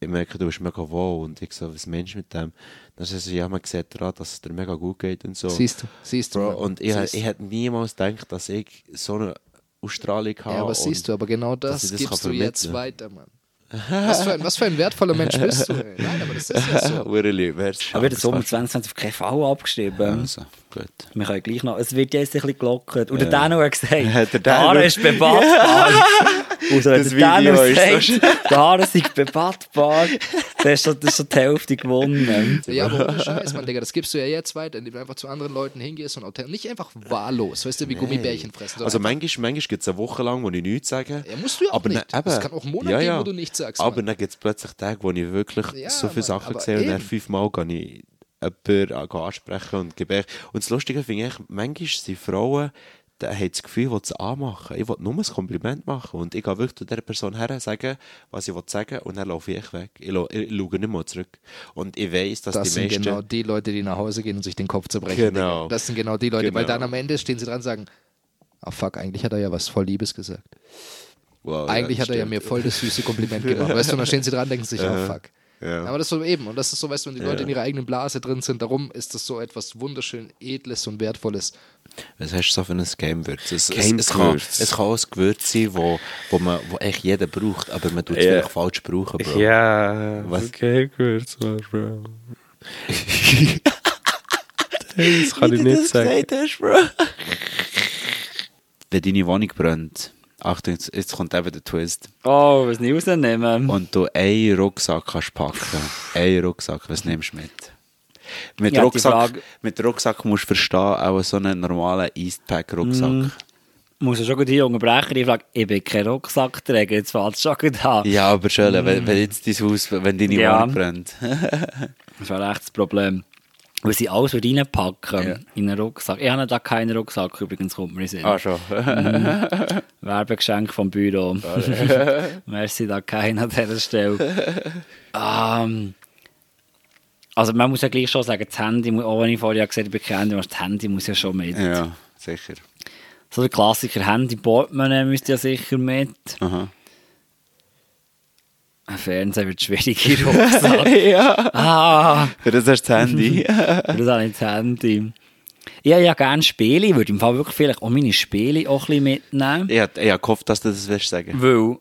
ich merke, du bist mega wohl. Und ich so, was meinst du mit dem? Dann sagt sie, ja, man sieht daran, dass es dir mega gut geht und so. Siehst du, siehst du. Bro, Mann. und ich, Siehst ich hätte niemals gedacht, dass ich so eine Ausstrahlung habe. Ja, aber siehst du, aber genau das, ich das gibst du jetzt weiter, Mann. Was für, ein, was für ein wertvoller Mensch bist du, ey. Nein, aber das ist ja so. Aber der schade, Sommer das 2020 auf Fall abgeschrieben. Also, gut. Wir können gleich noch. Es wird jetzt ein bisschen gelockert. Und der Dano hat gesagt, der der Dano- Haare ist bebattbar. Und so, Das der Dano Video ist so sagt, der Haare sind bebattbar. Das ist schon, das ist schon die Hälfte gewonnen. Ja, aber ohne Scheiß, Digga, das gibst du ja jetzt weiter, indem du einfach zu anderen Leuten hingehst und authentisch, nicht einfach wahllos, weißt du, wie Gummibärchen fressen. Also manchmal, manchmal gibt es eine Woche lang, wo ich nichts sage. Ja, musst du ja auch aber nicht. dann- Es kann auch Monate ja, geben, ja. wo du nichts sagst, Aber Mann. dann gibt es plötzlich Tage, wo ich wirklich Ja, so viele Mann, Sachen sehe und dann fünfmal gehe ich jemanden an- ansprechen und gebe Und das Lustige finde ich, manchmal sind Frauen, die haben das Gefühl, ich will anmachen. Ich will nur ein Kompliment machen. Und ich gehe wirklich zu dieser Person her, sagen, was ich will sagen, und dann laufe ich weg. Ich, ich schaue nicht mehr zurück. Und ich weiß, dass Das die sind meisten... genau die Leute, die nach Hause gehen und sich den Kopf zerbrechen. Genau. Das sind genau die Leute, weil Genau. dann am Ende stehen sie dran und sagen, ah fuck, eigentlich hat er ja was voll Liebes gesagt. Wow, eigentlich ja, hat er ja stimmt. mir voll das süße Kompliment gemacht. Weißt du, und dann stehen sie dran und denken sich, Ja. oh fuck. Ja. Aber das ist so eben, und das ist so, weißt du, wenn die Leute Ja. in ihrer eigenen Blase drin sind, darum ist das so etwas wunderschön Edles und Wertvolles. Was hast du so für ein Gamewürz? Es, es, Game es, kann, Gewürz. es kann auch ein Gewürz sein, wo, wo, man, wo eigentlich jeder braucht, aber man tut es Ja. vielleicht falsch brauchen, Bro. Ja, Was? so, Bro. das kann ich nicht sagen. hast, Bro. Wenn deine Wohnung brennt, Achtung, jetzt, jetzt kommt eben der Twist, Oh, was nicht rausnehmen. und du einen Rucksack kannst packen, einen Rucksack, was nimmst du mit? Mit, Ja, Rucksack, mit Rucksack musst du verstehen, auch so einen normalen Eastpack-Rucksack. Mm. muss ich schon gut hier unterbrechen. Ich frage, ich bin kein Rucksackträger, jetzt fällt es schon gut an. Ja, aber schön, wenn, wenn jetzt dein Haus, wenn deine Ja. Wohnung brennt. Das wäre echt das Problem. Weil sie alles reinpacken Ja. in einen Rucksack. Ich habe da keinen Rucksack, übrigens kommt mir in Sinn. ah, schon. Werbegeschenk vom Büro. Merci, da keiner an dieser Stelle. ähm, also man muss ja gleich schon sagen, das Handy, auch wenn ich vorher gesagt habe, ich bin Handy, das Handy muss ja schon mit. ja, sicher. So der Klassiker Handy, Portemonnaie müsste ja sicher mit. Aha. Ein Fernseher wird schwierig in ja. ah, Für das hast du das Handy. das habe ich das Handy. Ich habe ja gerne Spiele, ich würde im Fall wirklich vielleicht auch meine Spiele auch ein bisschen mitnehmen. ich ich hab gehofft, dass du das willst sagen. Weil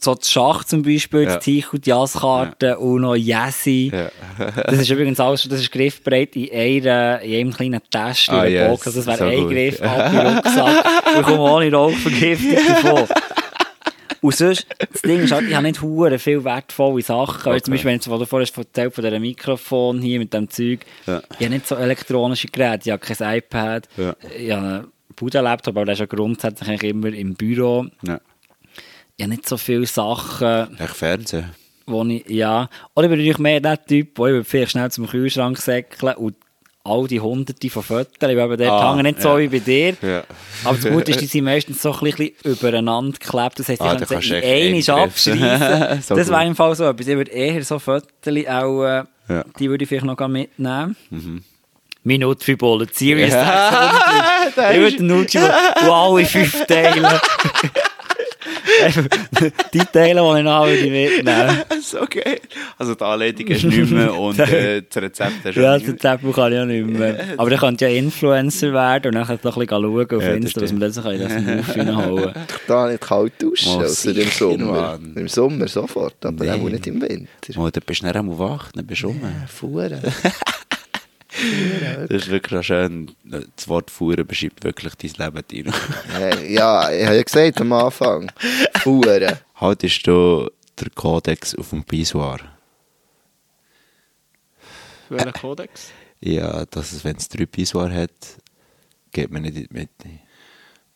so das Schach zum Beispiel, Ja. das Tich und die Jasskarte und noch Jessi. Ja. Das ist übrigens alles, das ist griffbereit in, einer, in einem kleinen Täschchen Ah, in der yes. Box. Also das wäre So ein gut. Griff ab im Rucksack. Ich komme ohne Rauchvergiftung davon. Und sonst, das Ding ist halt, ich habe nicht hure viel wertvolle Sachen. Okay. Zum Beispiel, wenn du, hast erzählt von diesem Mikrofon hier mit dem Zeug. Ja. Ich habe nicht so elektronische Geräte. Ich habe kein iPad. Ja. Ich habe einen Buddha-Laptop, aber der ist ja grundsätzlich immer im Büro. Ja. Ich habe nicht so viele Sachen, Echt Fernsehen. wo ich, ja. Oder bin ich mehr der Typ, wo ich würde vielleicht schnell zum Kühlschrank säckeln und all die hunderte von Fotos, bin dort Ah, hängen, nicht so ja. wie bei dir. Ja. Aber das Gute ist, die sind meistens so ein bisschen übereinander geklebt. Das heisst, ich Ah, kann da sie kannst in abschreissen. So das wäre im Fall so etwas. Ich würde eher so Fotos auch, äh, Ja. die würde ich vielleicht noch mitnehmen. Minute für Bullet Series. Ja. 600. Ich würde den und alle fünf Teile. Die Teile, die ich noch würde mitnehmen. so geil. Also die Anleitung hast du nicht mehr und äh, das Rezept hast du Ja, auch das nicht mehr. Rezept kann ich ja nicht mehr. Aber ich könnte ja Influencer werden und dann noch ein bisschen schauen auf Ja, Insta, dass wir das in das Move reinholen Da nicht kalt duschen, Oh, außer im Sommer. Mann. Im Sommer sofort, aber Nee. auch nicht im Winter. Oh, dann bist du dann einmal wach, dann bist du rum. Fuhren. Das ist wirklich schön. Das Wort Fuhren beschreibt wirklich dein Leben, Tino. Äh, ja, ich habe ja gesagt am Anfang. Fuhren. Haltest du den Kodex auf dem Pissoir? Welcher Kodex? Ja, dass es, wenn es drei Pissoir hat, geht man nicht in die Mitte.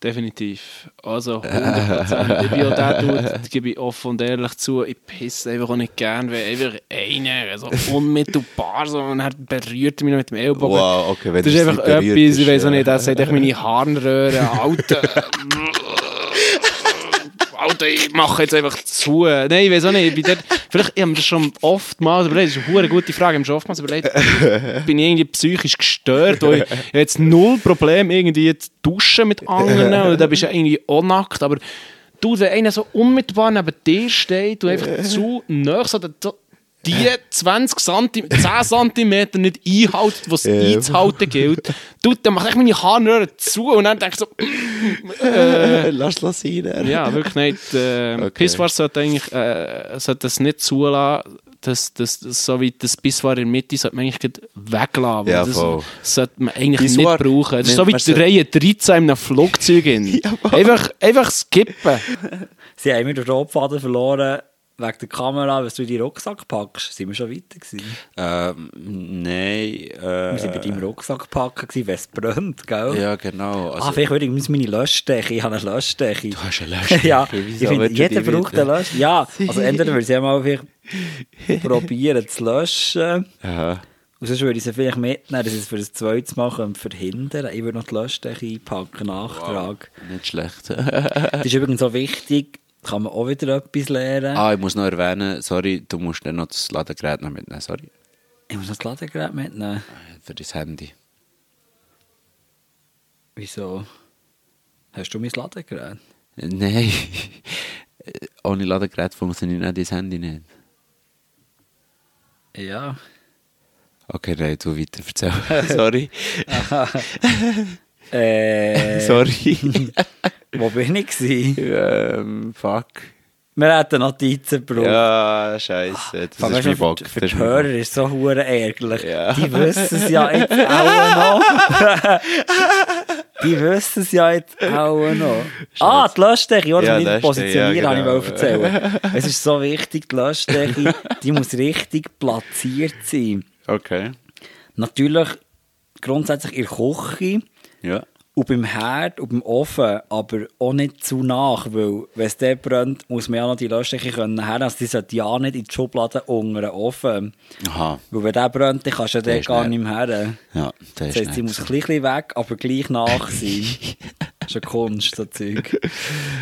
Definitiv. Also 100%. ich bin auch der Dude, das gebe ich offen und ehrlich zu, ich pisse einfach auch nicht gern, weil einfach einer so unmittelbar so und er berührt mich noch mit dem Ellbogen. Wow, okay, wenn das ist einfach etwas, ich ist, weiß auch nicht, das sagt echt meine Harnröhre, Alter. Alter, ich mache jetzt einfach zu. Nein, ich weiß auch nicht. Ich dort, vielleicht, ich habe mir das schon oftmals überlegt, das ist eine gute Frage, ich habe schon oftmals überlegt, bin ich irgendwie psychisch gestört, ich, habe jetzt null Problem irgendwie zu duschen mit anderen, oder da bist du irgendwie auch nackt, aber du, wenn einer so unmittelbar neben dir steht und einfach zu nah so, so die 20 cm, 10 cm nicht einhalten, was es Ja. einzuhalten gilt, tut, dann mache ich meine Harnröhre zu und dann denke ich so, äh, Lass es sein. ja, wirklich nicht. Äh, Okay. Pisswar sollte eigentlich äh, sollte das nicht zulassen. Das, das, das, so wie das Pisswar in der Mitte sollte man eigentlich weglassen. Ja, das sollte man eigentlich Pissoir nicht brauchen. Das ist so wie die Reihe 13 in einem Flugzeug. einfach, einfach skippen. Sie haben mir den Rotfaden verloren wegen der Kamera, wenn du in deinen Rucksack packst. Sind wir schon weiter gewesen? Ähm, nein. Äh, Wir sind bei deinem Rucksack packen, wenn es brennt, gell? Ja, genau. Also, ah, vielleicht würde ich meine Löschsteche. Ich habe eine Löschsteche. Du hast eine Löschsteche? ja, Wieso ich finde, jeder braucht wieder? eine Löschsteche. Ja, also entweder würde ich sie mal vielleicht probieren zu löschen. Aha. Und sonst würde ich sie vielleicht mitnehmen, dass ich es für das zweite Mal könnte verhindern Ich würde noch die Löschsteche einpacken, Nachtrag. Nicht schlecht. Das ist übrigens so wichtig, kann man auch wieder etwas lernen. ah, ich muss noch erwähnen, sorry, du musst dann noch das Ladegerät noch mitnehmen, sorry. Ich muss noch das Ladegerät mitnehmen. Für dein Handy. Wieso? Hast du mein Ladegerät? Nein. Ohne Ladegerät funktioniert auch dein Handy nicht. Ja. Okay, nein, du weiter erzähl. sorry. Äh, sorry. wo bin ich gewesen? ähm, fuck. Wir hätten Notizen gebraucht. Ja, scheiße. Das allem ist mein für, Bock. für das die Hörer ist so hure ärgerlich. Ja. Die wissen es ja jetzt auch noch. die wissen es ja jetzt auch noch. Ah, die Löschsteche, ja, das nicht positionieren, ja, habe ich genau. wollte erzählen. es ist so wichtig, die Löschsteche, die muss richtig platziert sein. Okay. Natürlich grundsätzlich in der Küche Ja. Und beim Herd und beim Ofen, aber auch nicht zu nach, weil wenn es dort brennt, muss man ja noch die Löschsteche können her. Also die sollte ja nicht in die Schublade unter den Ofen. Aha. Weil wenn der brennt, dann kannst du ja Der ist gar nicht mehr her. Ja, das Das heisst, sie muss ein bisschen weg, aber gleich nach sein. Das ist eine Kunst, so Zeug.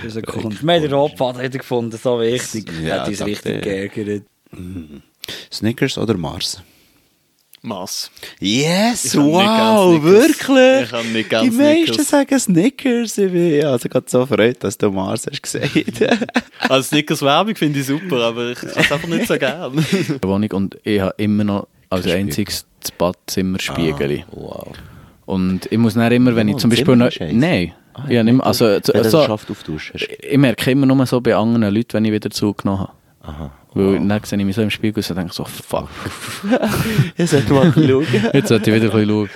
Das ist eine Kunst. Wir haben den wieder gefunden, so wichtig. Ja, hat uns richtig ich. geärgert. Snickers oder Mars? Mass. Yes, wow, wirklich? Die meisten Snickers. sagen Snickers. Ich bin also gerade so freut, dass du Mars hast gesagt. Als Snickers Werbung finde ich super, aber ich kann es einfach nicht so gern. Wohnung und ich habe immer noch als einziges das Badzimmer Spiegel. wow. Und ich muss dann immer, wenn Ja, ich zum Beispiel noch. Nein. Ah, ja, nicht mehr, also, so, hast- ich merke immer nur so bei anderen Leuten, wenn ich wieder zugenommen habe. Aha. Weil dann sehe ich mich so im Spiegel und denke so, fuck. Ihr solltet mal schauen. Jetzt sollte ich wieder ein schauen.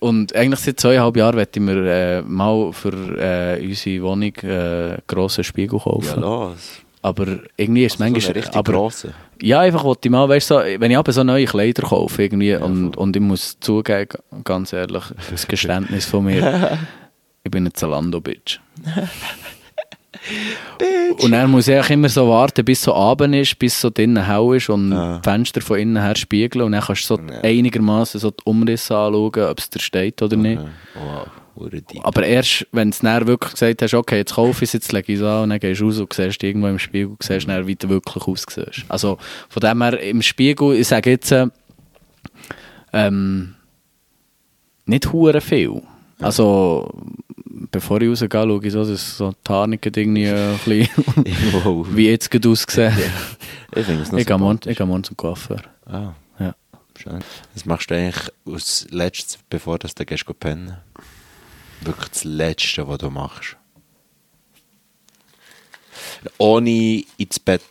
Und eigentlich seit zweieinhalb Jahren möchte ich mir äh, mal für äh, unsere Wohnung äh, einen grossen Spiegel Ja, kaufen. los. aber irgendwie ist es So eine manchmal... richtig aber, grosse. Ja, einfach wollte ich mal, weißt du, so, wenn ich aber so neue Kleider kaufe irgendwie und, und ich muss zugeben, ganz ehrlich, das Geständnis von mir, ich bin ein Zalando-Bitch. Und dann muss ich auch immer so warten, bis so Abend ist, bis so drinnen hell ist und Ja. die Fenster von innen her spiegeln und dann kannst du so Ja. einigermaßen so die Umrisse anschauen, ob es dir steht oder nicht. Wow, deep. Aber erst, wenn du dann wirklich gesagt hast, okay, jetzt kaufe ich es, jetzt lege ich es an und dann gehst du raus und siehst irgendwo im Spiegel und siehst dann, wie du wirklich aussiehst. Also von dem her, im Spiegel, ich sage jetzt, äh, ähm, nicht hure viel. Also, bevor ich rausgehe, schaue ich so, dass so die Tarnungen irgendwie äh, ein bisschen, Wow. wie jetzt gerade aussehen. Ich finde es noch Ich gehe morgen, zum Coiffeur. Ah, Ja. schön. Was machst du eigentlich als letztes, bevor du dann gehst, pennen? Wirklich das Letzte, was du machst. Ohne ins Bett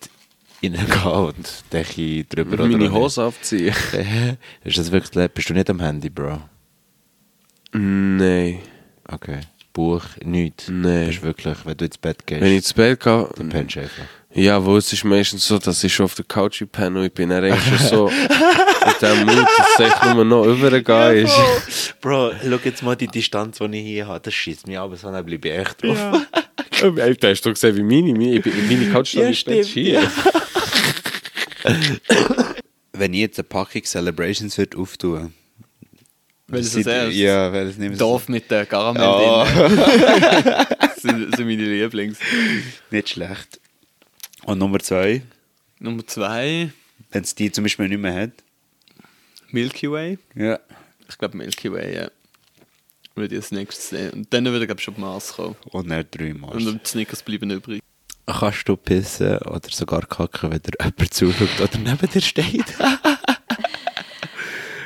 hineingehen und Decke drüber oder Meine Hose aufziehen. nicht. Ist das wirklich Bist du nicht am Handy, Bro? Nein. Okay. Buch, nichts. Nein. Bist wirklich, wenn du ins Bett gehst, Wenn ich ins Bett gehe, dann pennst du einfach. ja, wo es ist meistens so, dass ich schon auf der Couch penne und ich bin dann eigentlich schon so mit dem Mut, dass es echt nur noch übergehen ist. Bro, schau jetzt mal die Distanz, die ich hier habe. Das schießt mich aber so, dann bleibe ich echt drauf. Ey, Da hast du gesehen, wie meine, meine, meine Couch Ja, steht schief. Wenn ich jetzt eine Packung Celebrations würde auftun. Sieht- als erstes? Ja, weil es nehmen Dorf mit der Karamell Oh. das sind, sind meine Lieblings. Nicht schlecht. Und Nummer zwei, Nummer zwei, wenn es die zum Beispiel nicht mehr hat. Milky Way. Ja. Ich glaube Milky Way, ja. Würde ich als nächstes sehen. Und dann würde ich glaube schon Mars kommen. Und dann drei Mars. Und die Snickers bleiben übrig. kannst du pissen oder sogar kacken, wenn dir jemand zuschaut oder neben dir steht?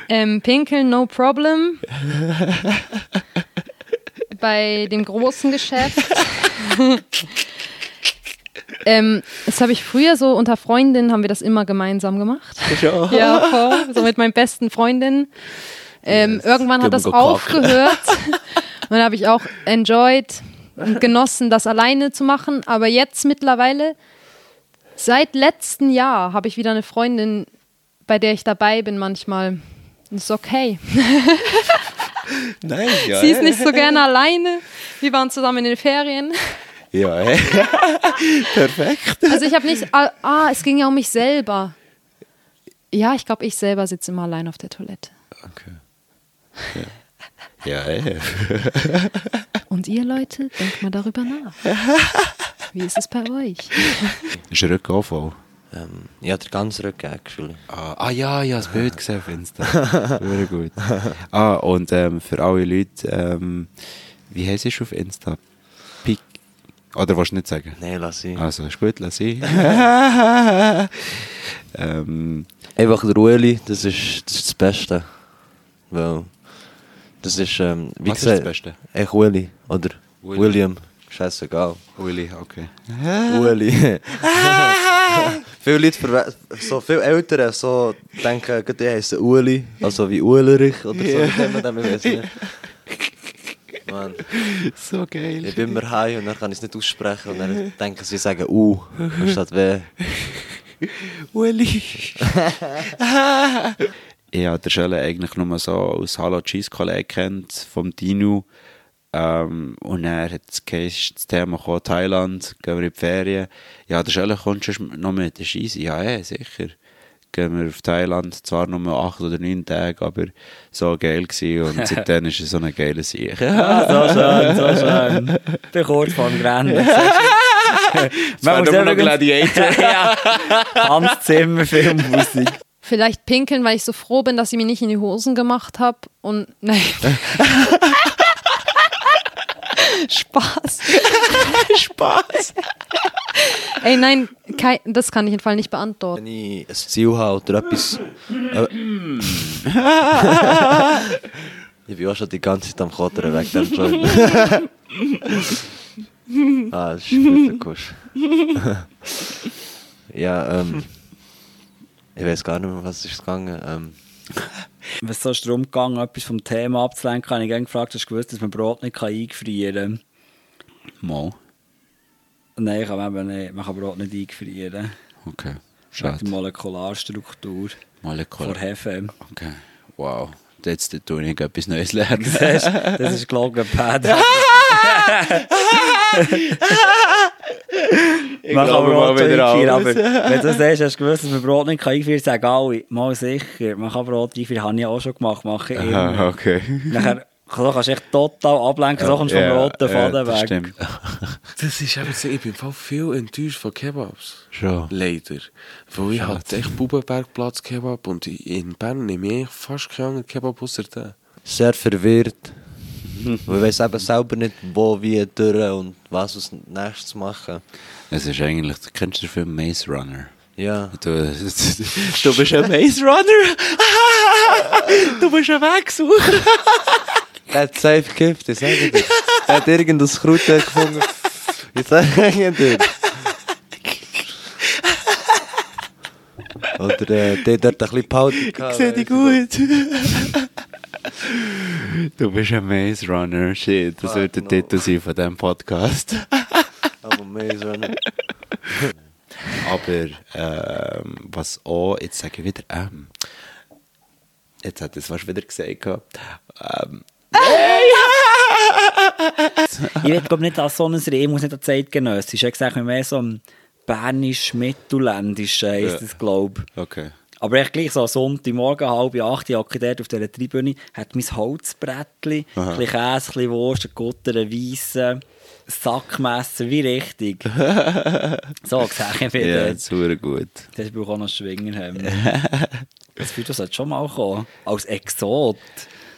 Ähm, Pinkeln, no problem. Bei dem großen Geschäft. ähm, das habe ich früher so unter Freundinnen haben wir das immer gemeinsam gemacht. Ja. Ja, voll. So mit meinen besten Freundinnen. Ähm, irgendwann hat das go aufgehört. Und dann habe ich auch enjoyed und genossen, das alleine zu machen. Aber jetzt mittlerweile, seit letztem Jahr, habe ich wieder eine Freundin, bei der ich dabei bin manchmal. Ist okay. Nein, ja. Sie ist nicht so gerne alleine. Wir waren zusammen in den Ferien. Ja, ey. perfekt. Also ich habe nicht. Ah, ah, es ging ja um mich selber. Ja, ich glaube, ich selber sitze immer allein auf der Toilette. Okay. Ja, ja ey. Und ihr Leute, denkt mal darüber nach. Wie ist es bei euch? Ist ein Ähm, ja, der ganze Rücken actually. Ah, ah ja, ja, das Bild gesehen auf Insta. Sehr gut. Ah, und ähm, für alle Leute, ähm, wie heißt es auf Insta? Pik. Oder willst du nicht sagen? Nein, lass ich. Also, ist gut, lass ich. ähm, Einfach der Ueli, das ist, das ist das Beste. Weil, das ist, ähm, wie was ist gesagt, das Beste? echt Ueli, oder? Willy. William, scheißegal. Willi, okay. Ueli. viele Leute, verwe- so viele Eltern, so denken, die heißen Uli, also wie Ulerich oder so, wie nennt man ich weiß nicht. Mann, So geil. ich bin immer heim und dann kann ich es nicht aussprechen und dann denken sie, sagen U, anstatt W. Willi. ich habe den Schelle eigentlich nur so aus Hallo Cheese Kollege kennt, vom Dino. Ähm, und er hat das, Thema gekommen, Thailand, gehen wir in die Ferien. Ja, der Schelle kommst du noch mit, das ist easy. Ja, ja, sicher. Gehen wir auf Thailand, zwar nur acht oder neun Tage, aber so geil gewesen und seitdem ist es so eine geile Sache. Ah, so schön, so schön. Kurz vor dem Rennen. Man muss nur noch Gladiator. ja. Hans Zimmer Filmmusik. Vielleicht pinkeln, weil ich so froh bin, dass ich mir nicht in die Hosen gemacht habe. Und nein. Spaß. Spaß. Ey, nein, kei- das kann ich im Fall nicht beantworten. Wenn ich ein Ziel habe oder etwas... Äh, ich bin auch schon die ganze Zeit am Kottern weg dem Joint. ah, das ist ein guter Kusch. ja, ähm... Ich weiß gar nicht mehr, was ist gegangen. Ähm, Wenn es so ist darum gegangen, etwas vom Thema abzulenken, habe ich gerne gefragt, hast du gewusst, dass man Brot nicht eingefrieren kann? Mal. Nein, kann man eben nicht. Man kann Brot nicht eingefrieren. Okay. Schade. der Molekularstruktur Molekular. von Hefe. Okay. Wow. Jetzt tue ich etwas Neues lernen. Das ist, das ist gelogen, Pad. Man kann glaube mal Brot wieder aber alles. wenn du sagst, hast du gewusst, dass man Brot nicht kann einfrieren kann, sagen alle, mal sicher, man kann Brot einfrieren, habe ich auch schon gemacht, mache ich immer. Okay. Nachher so kannst du echt total ablenken, so kommst du vom roten Faden das weg. Stimmt. Das ist eben so, ich bin voll viel enttäuscht von Kebabs. Schon. Leider. Weil ich hatte echt Bubenbergplatz Kebab und in Bern nehme ich fast keinen anderen Kebab außer den. sehr verwirrt. Weil ich weiss eben selber nicht, wo, wie, durch und was als nächstes machen. Es ist eigentlich, du kennst den Film Maze Runner. Ja. Du, du bist ein Maze Runner. du bist ein Wegsucher. Der hat safe gekifft, ich sage dir. Er hat irgendein Kraut gefunden. Ich sage dir. Oder äh, der dort ein bisschen Powder gehabt. Ich sehe dich gut. Du bist ein Maze Runner. Shit, das wird der Titel sein von diesem Podcast. Aber so nicht. Aber ähm, was auch, jetzt sage ich wieder ähm. Jetzt hat es fast wieder gesagt. gehabt. Ähm, Ich will glaube nicht als so ein Reh, ich muss nicht an Zeitgenössisch. Ich habe gesagt, mehr so ein bernisch-mittelländisch heisst es, glaube ich. okay. Aber echt gleich so am Sonntagmorgen, halb acht, ich hocke dort auf dieser Tribüne, hat mein Holzbrettchen, ein bisschen Käse, ein bisschen Wurst, ein Gutter, ein Weisse, Sackmesser, wie richtig. so sage ich Ja, das ist gut. Das braucht auch noch Schwingerhemd. Das Video sollte schon mal kommen. Als Exot.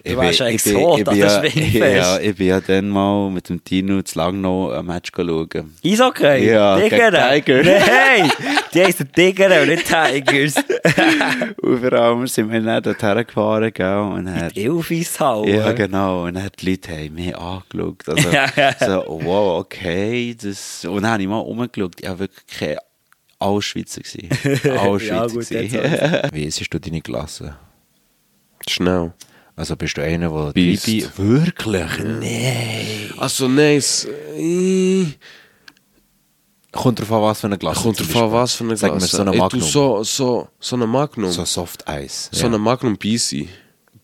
Du warst ein Exot an der ja, Schwingfest. ja, ich bin ja dann mal mit dem Tino zu Langnau ein Match schauen. Eishockey? Ja, Tigger? Tiger. Nein, die heißen Tigger und nicht Tigers. Und vor allem sind wir dann dorthin gefahren, gell, und hat, Elfishalle. ja, genau, und dann hat die Leute haben mich angeschaut. Also, so, wow, okay, das, und dann habe ich mal umgeschaut, ich war wirklich kein Ausschweizer gewesen. Ausschweizer Ja, gut, gewesen. Wie siehst du deine Klasse? Schnell. Also bist du einer, der Beast. dabei- Wirklich? Nein. Also nice. Äh, Kommt drauf an, was für eine Klasse. kommt drauf an, was für eine Sagen wir Klasse. so eine Ey, Magnum. Du, so, so, so eine Magnum. So So, Soft Eis. eine Magnum BC.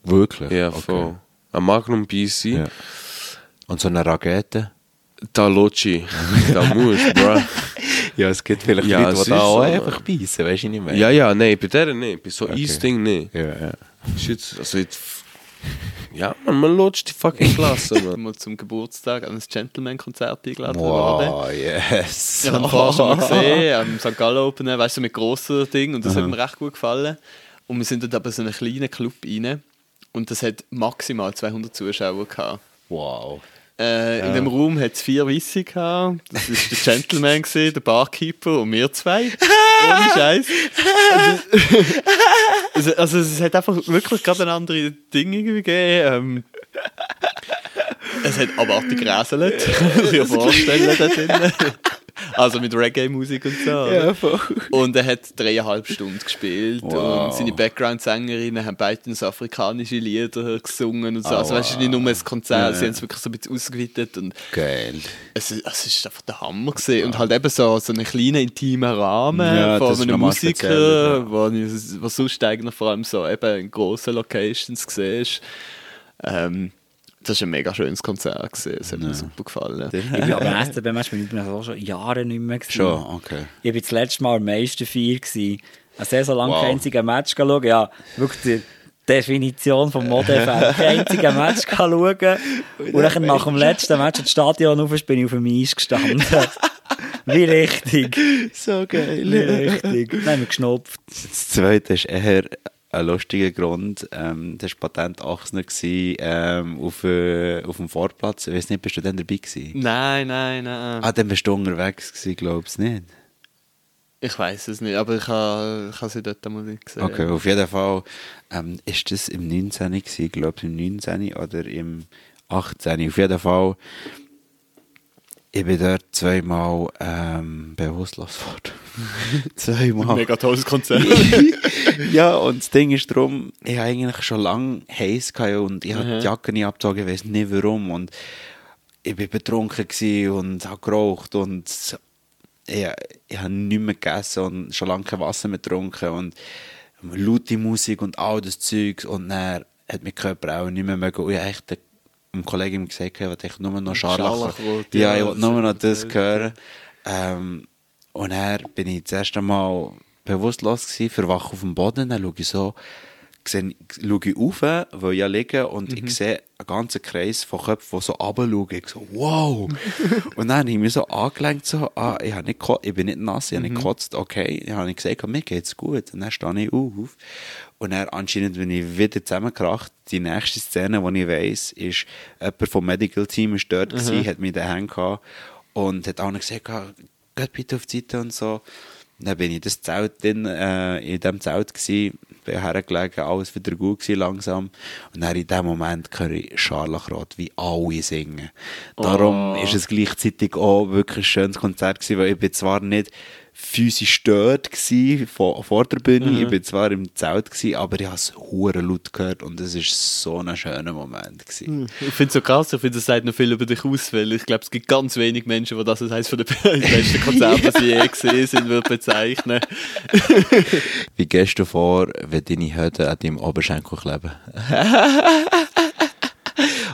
Wirklich? Ja, Okay. voll. Eine Magnum BC. Ja. Und so eine Rakete? Da Loci. da musst bro. Ja, es gibt vielleicht Ja, Leute, es die da auch so, einfach beißen, weißt du nicht mehr? Ja, ja, nein, bei der nicht. Bei so Eis-Ding nicht. Ja, ja. Also jetzt, ja, man, man lutscht die fucking Klasse, man. mal zum Geburtstag an ein Gentleman-Konzert eingeladen worden. Wow, yes. Ich habe vorher schon mal gesehen, am St. Gallen Open, weißt du, mit grossen Ding und das hat mir recht gut gefallen. Und wir sind dort aber so einen kleinen Club rein und das hat maximal 200 Zuschauer gehabt. Wow. Äh, In dem Raum hat es vier Weisse gehabt. Das war der Gentleman, gewesen, der Barkeeper und wir zwei. Ohne Scheiß. Also, also es hat einfach wirklich gerade ein andere Ding irgendwie gegeben. Ähm, es hat abartig geräselt. Kann man sich ja vorstellen da drinnen. Also mit Reggae-Musik und so. oder? Und er hat dreieinhalb Stunden gespielt Wow. und seine Background-Sängerinnen haben beide so afrikanische Lieder gesungen und so. Ah, also weißt du, nicht nur ein Konzert, Ja, sie ja. haben es wirklich so ein bisschen ausgeweitet und Geil. es, ist- es ist einfach der Hammer gesehen und halt eben so, so einen kleinen intimen Rahmen Ja, von ist einem Musiker, speziell, wo, ich- wo sonst eigentlich vor allem so eben in grossen Locations siehst. Ähm, das war ein mega schönes Konzert gewesen. es hat mir super gefallen. Ich bin aber SCB-Match bin ich auch schon Jahre nicht mehr gewesen. Schon, okay. Ich war das letzte Mal am meisten vier. gewesen. Eine Saison lang Wow. kein einziges Match schauen. Ja, wirklich die Definition vom Modefan. Kein einziges Match schauen. Und dann nach dem letzten Match ins Stadion rauf bin ich auf dem Eis gestanden. Wie richtig. So Wie geil. richtig. Dann haben wir geschnupft. Das zweite ist eher ein lustiger Grund. Ähm, das war Patent 18 gewesen, ähm, auf, äh, auf dem Vorplatz. Ich weiß nicht, bist du dann dabei gewesen? Nein, nein, nein. Ah, dann bist du unterwegs gewesen, glaubst du nicht? Ich weiß es nicht, aber ich habe ich ha sie dort mal nicht gesehen. Okay, auf jeden Fall ähm, ist das im 19. gewesen, glaube ich, im 19. oder im 18. Auf jeden Fall, ich bin dort zweimal ähm, bewusstlos geworden. zweimal. Mega tolles Konzert. ja, und das Ding ist darum, ich habe eigentlich schon lange heiß und ich habe Mhm. die Jacke nicht abgezogen, ich weiß nicht warum. Und ich war betrunken und habe geraucht und ich, ich habe nichts mehr gegessen und schon lange kein Wasser mehr getrunken und laute Musik und all das Zeug und dann hat mein Körper auch nicht mehr mögen. Und ich habe dem Kollegen gesagt, ich wollte nur noch Scharlach. Ja, ich wollte nur noch das hören. Ähm, und dann bin ich das erste Mal bewusstlos gewesen, verwache auf dem Boden, dann schaue ich so, sehe, schaue ich rauf, weil ich ja liege und Mhm. ich sehe einen ganzen Kreis von Köpfen, die so runterschauen. Ich so, wow! und dann habe ich mich so angelenkt, so, ah, ich, habe nicht ich bin nicht nass, ich habe Mhm. nicht gekotzt, okay. Dann habe ich gesagt, mir geht's gut. Und dann stehe ich auf. Und dann anscheinend bin ich wieder zusammengekracht. Die nächste Szene, die ich weiss, ist, jemand vom Medical Team ist dort gewesen, hat mich in den Händen gehabt und hat auch noch gesagt, ah, geht bitte auf die Seite und so. Dann bin ich in das Zelt drin, äh, in dem Zelt gsi, bin hergelegen, alles wieder gut gsi langsam. Und dann in dem Moment höre ich Scharlachrot, wie alle singen. Darum ist es gleichzeitig auch wirklich ein schönes Konzert gewesen, weil ich bin zwar nicht physisch dort gsi, vor, vor der Bühne, ich bin zwar im Zelt gsi, aber ich habe es hure laut gehört und es ist so ein schöner Moment gewesen. Ich finde es so krass, ich finde, das sagt noch viel über dich aus, weil ich glaube, es gibt ganz wenig Menschen, die das als eines der besten Konzerte, die sie je gesehen sind, würde bezeichnen. Wie gehst du vor, wenn deine Hüte an deinem Oberschenkel kleben?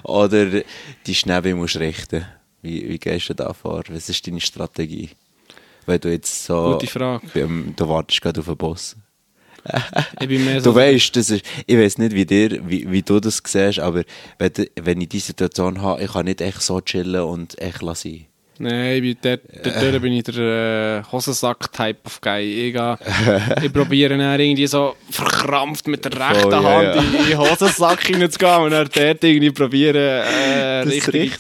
Oder die Schnäbe musst richten? Wie, wie gehst du da vor? Was ist deine Strategie? Wenn du jetzt so... Gute Frage. beim- Du wartest gerade auf den Boss. Ich bin mehr so. Du weißt, das ist, ich weiß nicht, wie, dir, wie, wie du das siehst, aber wenn, wenn ich diese Situation habe, ich kann nicht echt so chillen und echt lassen. Nein, ich bin dort, dort bin ich der äh, Hosensack-Type of Guy. Ich, probiere dann irgendwie so verkrampft mit der rechten ja, Hand ja. in den Hosensack hineinzugehen und dann dort irgendwie probieren, äh, richtig,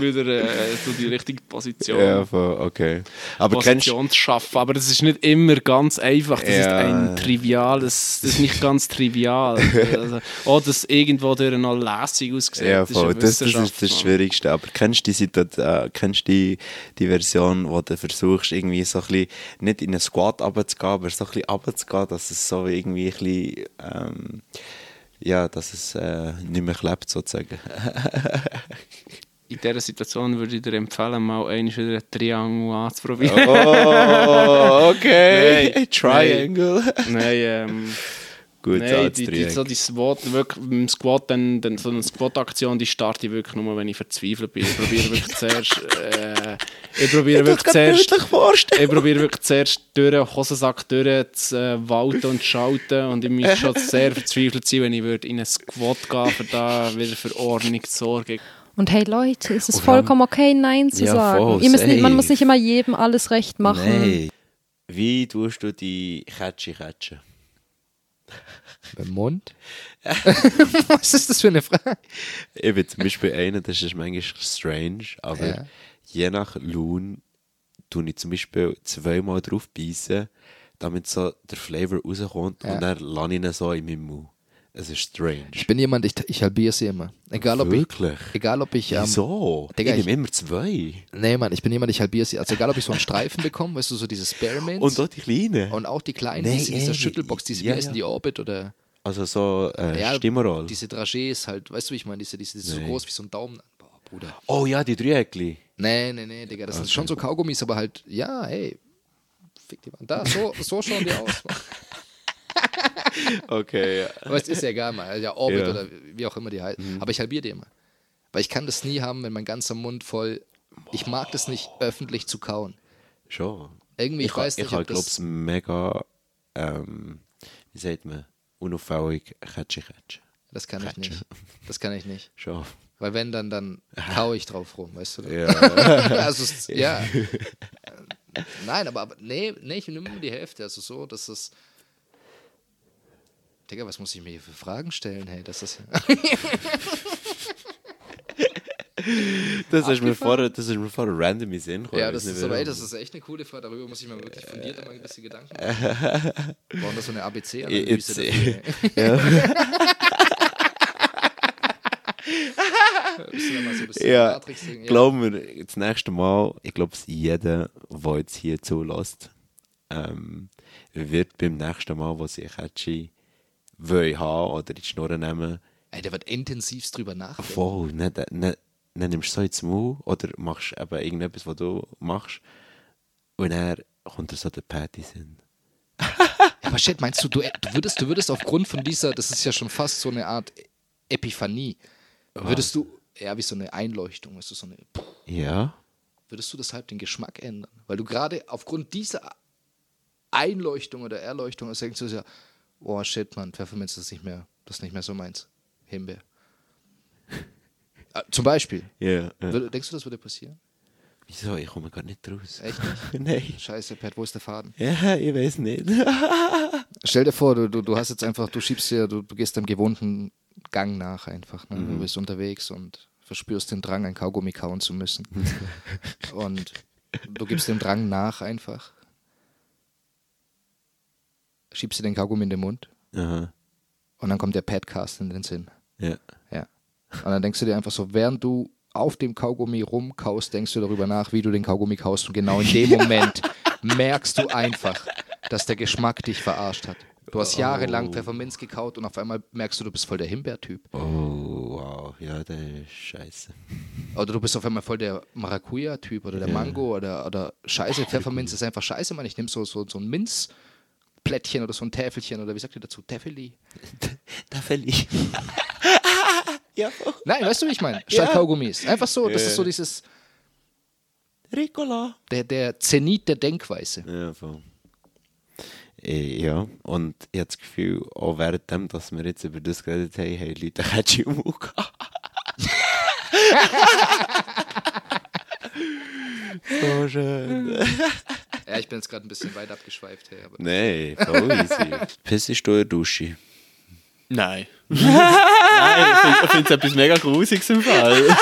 Wieder äh, so die richtige Position. Ja, voll, okay. Aber kennst Position zu schaffen. Aber das ist nicht immer ganz einfach. Das ist Ja. ein triviales, das ist nicht ganz trivial. also, auch das irgendwo durch noch lässig aussieht. Ja, das ist voll. Das, das ist das. Schwierigste. Aber kennst du die äh, kennst du die, die Version, wo du versuchst, irgendwie so ein bisschen, nicht in einen Squat runterzugehen, aber so ein bisschen runterzugehen, dass es so irgendwie ein bisschen, ähm, ja, dass es äh, nicht mehr klebt, sozusagen. In dieser Situation würde ich dir empfehlen, mal einmal wieder ein Triangle anzuprobieren. Oh, okay. Nein, Triangle. Nein, ähm, Gut, nein die, die, so die Squat, wirklich, im Squat, dann, dann, so eine Squat-Aktion, die starte ich wirklich nur, wenn ich verzweifelt bin. Ich probiere wirklich zuerst, äh, ich probiere wirklich zuerst, ich probiere wirklich zuerst durch den Hosensack durch zu äh, walten und zu schalten und ich muss schon sehr verzweifelt sein, wenn ich würde in einen Squat gehen, für da wieder für Ordnung zu sorgen. Und hey Leute, es ist Und vollkommen okay, Nein zu Ja, sagen. voll, Ihr müsst nicht, man muss nicht immer jedem alles recht machen. Nein. Wie tust du die Kätschi catchen? Mit dem Mund? Was ist das für eine Frage? Ich bin zum Beispiel einer, das ist manchmal strange, aber Ja. je nach Lohn tue ich zum Beispiel zweimal drauf beißen, damit so der Flavor rauskommt Ja. und dann lasse ich ihn so in meinem Mund. Es ist strange. Ich bin jemand, ich, ich halbiere sie immer. Egal ob Wirklich? ich, egal ob ich, ähm, Wieso? Digga, ich nehme immer zwei. nee, Mann, ich bin jemand, ich halbiere sie. Also egal ob ich so einen Streifen bekomme, weißt du, so diese Spearmints. Und auch die kleinen. Und auch die kleinen, Nee, diese, diese ey, Schüttelbox, diese, ja, wie heißen ja. die Orbit oder Also so äh, Ja, Stimmerol. diese Dragés halt, weißt du, wie ich meine, diese, diese, diese so Nee. groß wie so ein Daumen. Boah, Bruder. Oh ja, die Dreieckli. Nee, nee, nee, Digga, das sind schon so Kaugummis, aber halt, ja, ey, fick die Mann. Da, so, so schauen die aus. Mann. Okay, ja. Aber es ist ja egal, mal. Ja, Orbit Ja. oder wie auch immer die heißen. Aber ich halbiere die immer. Weil ich kann das nie haben, wenn mein ganzer Mund voll. Ich mag das nicht, öffentlich zu kauen. Schon. Irgendwie, ich, ich weiß ich nicht, habe, ob glaube das... ich, mega, ähm, wie sagt man, unauffällig Kätschi catchen. Das kann ich nicht. Das kann ich nicht. Schon. Weil wenn, dann, dann kaue ich drauf rum, weißt du? Ja. also, es- ja. Nein, aber, aber nee, nee, ich nehme immer die Hälfte. Also so, dass es. Digga, was muss ich mir hier für Fragen stellen? Hey, das ist. Das ist mir vorher, das ist mir vorher random in den Sinn ja, das ist aber ey, das ist echt eine coole Frage. Darüber muss ich mir wirklich fundiert mal ein bisschen Gedanken machen. Wir brauchen da so eine ABC-Analyse. Ey. ja. Wir so ja, ja. glaub mir, das nächste Mal, ich glaube, jeder, der jetzt hier zulässt, ähm, wird beim nächsten Mal, wo sie Kätschi will haben oder in die Schnur nehmen, Ey, der wird intensivst drüber nachdenken. voll, nicht, nicht, nicht nimmst du so ins Maul oder machst eben irgendetwas, was du machst und dann kommt dir so der Patty Sinn. Aber shit, meinst du, du, du, würdest, du würdest aufgrund von dieser, das ist ja schon fast so eine Art Epiphanie, würdest du, ja, wie so eine Einleuchtung, weißt du, so eine, Ja? würdest du deshalb den Geschmack ändern? Weil du gerade aufgrund dieser Einleuchtung oder Erleuchtung denkst du ja, oh shit, Mann, Pfefferminz ist nicht mehr, das ist nicht mehr so meins. Himbeer. Äh, Zum Beispiel. Ja. ja. Denkst du, das würde passieren? Wieso? Ich komme gar nicht raus. Echt nicht? Nein. Scheiße, Pat, wo ist der Faden? Ja, ich weiß nicht. Stell dir vor, du, du, du hast jetzt einfach, du schiebst dir, du, du gehst deinem gewohnten Gang nach einfach. Ne? Du bist unterwegs und verspürst den Drang, ein Kaugummi kauen zu müssen. und du gibst dem Drang nach einfach. Schiebst dir den Kaugummi in den Mund Aha. und dann kommt der Podcast in den Sinn. Ja. Ja. Und dann denkst du dir einfach so, während du auf dem Kaugummi rumkaust, denkst du darüber nach, wie du den Kaugummi kaust. Und genau in dem Moment merkst du einfach, dass der Geschmack dich verarscht hat. Du hast jahrelang Pfefferminz gekaut und auf einmal merkst du, du bist voll der Himbeertyp. Oh, wow. Ja, das ist scheiße. Oder du bist auf einmal voll der Maracuja-Typ oder der Mango oder, oder Scheiße. Pfefferminz ist einfach scheiße, Mann. Ich nehme so, so, so ein Minzplättchen oder so ein Täfelchen oder wie sagt ihr dazu? Täfeli? Ich. ja, Nein, weißt du, wie ich meine? Statt Ja. Kaugummis. Einfach so, das ist so dieses, Ricola. der, der Zenit der Denkweise. Ja, voll. Eh, Ja, und ich habe das Gefühl, auch währenddem, dass wir jetzt über das geredet haben, haben Leute gehabt. So schön. Ja, ich bin jetzt gerade ein bisschen weit abgeschweift. Hey, aber Nein, voll easy. Pissest du in der Dusche? Nein. Nein, ich finde- ich es etwas mega Grusiges im Fall.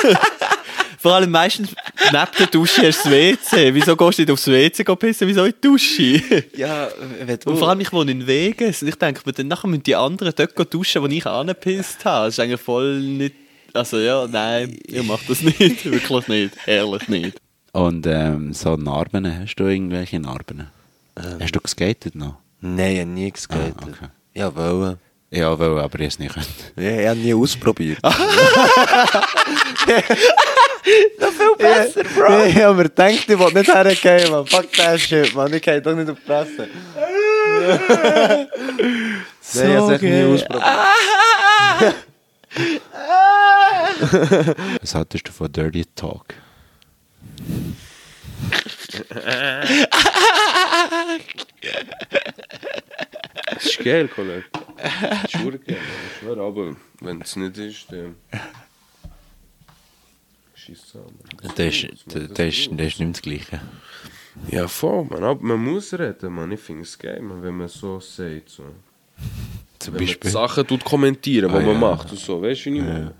Vor allem meistens neben der Dusche hast du das WC. Wieso gehst du nicht aufs WC pissen? Wieso in die Dusche? Ja, wenn Und vor allem, ich wohne in Vegas. Und ich denke mir, dann nachher müssen die anderen dort duschen, wo ich angepisst habe. Das ist eigentlich voll nicht... Also ja, nein, ihr macht das nicht. Wirklich nicht. Ehrlich nicht. Und ähm, so Narben, hast du irgendwelche Narben? Hast du geskatet noch? Nein, ich habe nie geskatet. Ah, okay. Ja, wollen. Ja, weil, aber ich es nicht können. Ja, ich habe nie ausprobiert. Besser, Bro! Ich habe mir gedacht, ich will nicht hergehen, man. Fuck that shit, man. Ich gehe doch nicht auf die Fresse. Nein, ich habe es nie ausprobiert. Was hattest du von Dirty Talk? Das ist geil, Kollege. Das ist geil. Ich schwöre, aber wenn es nicht ist, dann. Scheiß zusammen. Das ist, das, ist, das ist nicht das Gleiche. Ja, voll, man. Aber man muss reden, man. Ich finde es geil, man, wenn man so sagt. So. Zum Wenn man Beispiel. Sachen tut kommentieren, Ah, man ja. macht und so, weißt du, wie ich meine?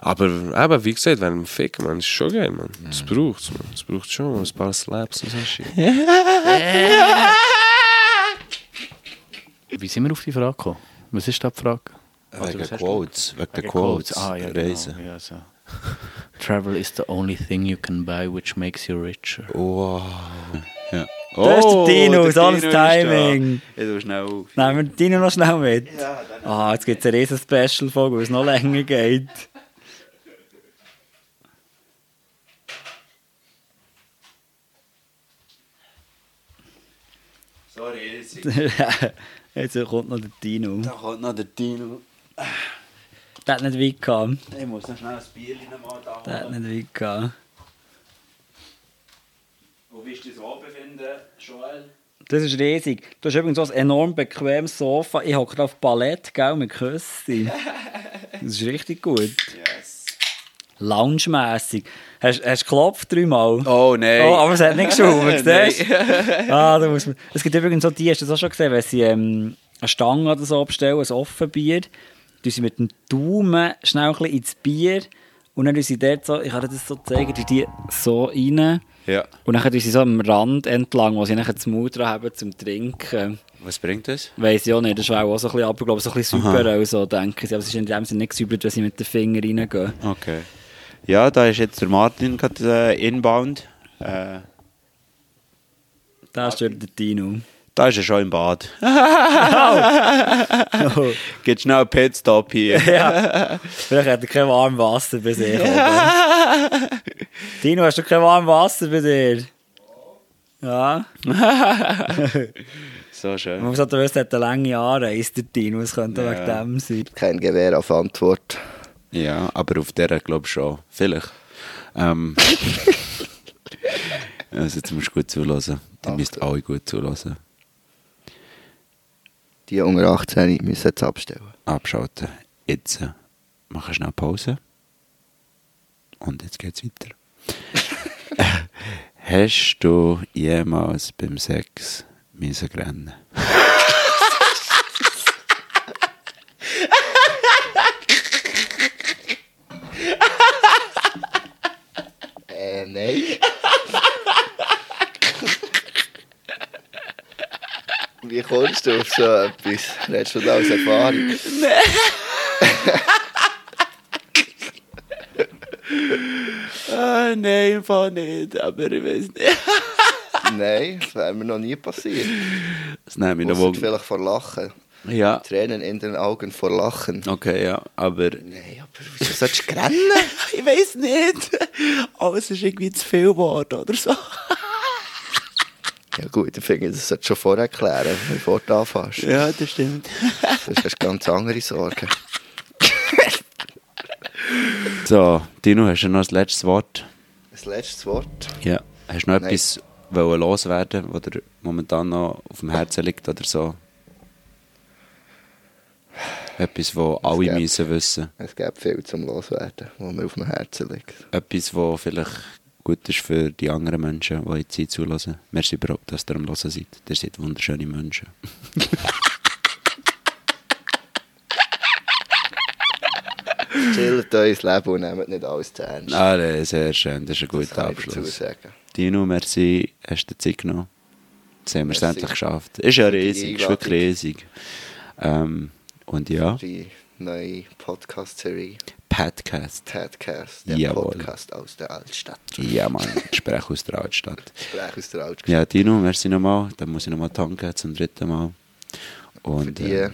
Aber eben, wie gesagt, wenn man ficken, man, ist schon geil, man. Das braucht es, man. Das braucht schon man. ein paar Slaps und so shit. Wie sind wir auf die Frage gekommen? Was ist da die Frage? Wegen du? Quotes, wegen der Wegen Quotes, Ah, ja, Reisen. Genau. Ja, so. Travel is the only thing you can buy which makes you richer. Wow. Ja. Da ist der Dino, der so alles Dino ist da. Timing. Ich schnell auf. Nehmen wir den Dino noch schnell mit? Ah, jetzt gibt es eine riesen Special-Folge, wo es noch länger geht. Sorry, jetzt Jetzt kommt noch der Dino. da kommt noch der Dino. Der hat nicht weit gehabt. Ich muss noch schnell ein Bier mal da Der hat holen. nicht weit gehabt. Wo willst du dich so befinden, Joel? Das ist riesig. Du hast übrigens so ein enorm bequemes Sofa. Ich hocke auf Ballett, gell, mit Küssen. Das ist richtig gut. Yes. Lounge-mässig. Hast du geklopft dreimal? Oh nein. Oh, aber es hat nicht siehst du? ah, da muss man. Es gibt übrigens so die, hast du das auch schon gesehen, wenn sie ähm, eine Stange oder so abstellen, ein Offenbier, tun sie mit dem Daumen schnell ein bisschen ins Bier und dann tun sie dort so, ich kann dir das so zeigen, tun die so rein Ja. und dann tun sie so am Rand entlang, wo sie nachher das Mund dran haben zum Trinken. Was bringt das? Weiss ich auch nicht, das ist auch so ein bisschen, aber ich glaube, so ein bisschen super, also denken sie, aber es ist in dem Sinne nicht gesäubert, wenn sie mit den Fingern reingehen. Okay. Ja, da ist jetzt der Martin gerade äh, inbound. Äh, Da ist der Dino. da ist er schon im Bad. Geht schnell einen Pitstop hier. Ja. Vielleicht hat er kein warmes Wasser bei sich. Dino, hast du kein warmes Wasser bei dir? Ja. So schön. Man muss halt wissen, er hat eine lange Anreise, der Dino. Es könnte Ja. wegen dem sein. Kein Gewehr auf Antwort. Ja, aber auf der glaube ich schon. Vielleicht. Ähm, also jetzt musst du gut zulassen. Die müsst alle gut zulassen. Die unter 18 müssen jetzt abstellen. Abschalten. Jetzt äh, machen wir schnell Pause. Und jetzt geht's weiter. Hast du jemals beim Sex müssen rennen? Nein. Wie kommst du auf so etwas? Redest du aus Erfahrung? Ah, nein, einfach nicht. Aber ich weiß nicht. Nein, das wäre mir noch nie passiert. Das nehme ich noch wohl. vielleicht vor Lachen. Ja, Tränen in den Augen vor Lachen. okay, ja. Aber Nein, aber wieso sollst du rennen? ich weiß nicht. Alles ist irgendwie zu viel geworden oder so. Ja gut, ich finde, das solltest du schon vorher klären, bevor du anfängst. Ja, das stimmt. Sonst hast du ganz andere Sorgen. So, Dino, hast du noch das letzte Wort? Das letzte Wort. Ja. Hast du noch Nein. etwas loswerden, was dir momentan noch auf dem Herzen liegt oder so? Etwas, was alle gäbe- müssen wissen. Es gibt viel zum Loswerden, was mir auf dem Herzen liegt. Etwas, wo vielleicht gut ist für die anderen Menschen, die jetzt hier zulassen. Merci überhaupt, dass ihr am Hören seid. Ihr seid wunderschöne Menschen. Chillt euer Leben und nehmt nicht alles zu ernst. Ah, nee, sehr schön, das ist ein Das guter Abschluss. Dino, merci, hast du dir Zeit genommen. Jetzt haben wir es endlich geschafft. Ist ja die riesig, ist wirklich riesig. Ähm, und ja, Die neue Podcast-Serie Podcast. Podcast, der Jawohl. Podcast aus der Altstadt. Ja, Mann, Gespräch aus der Altstadt. Gespräch aus der Altstadt. Ja, Dino, merci nochmal. Dann muss ich nochmal tanken zum dritten Mal. Für Und die, äh,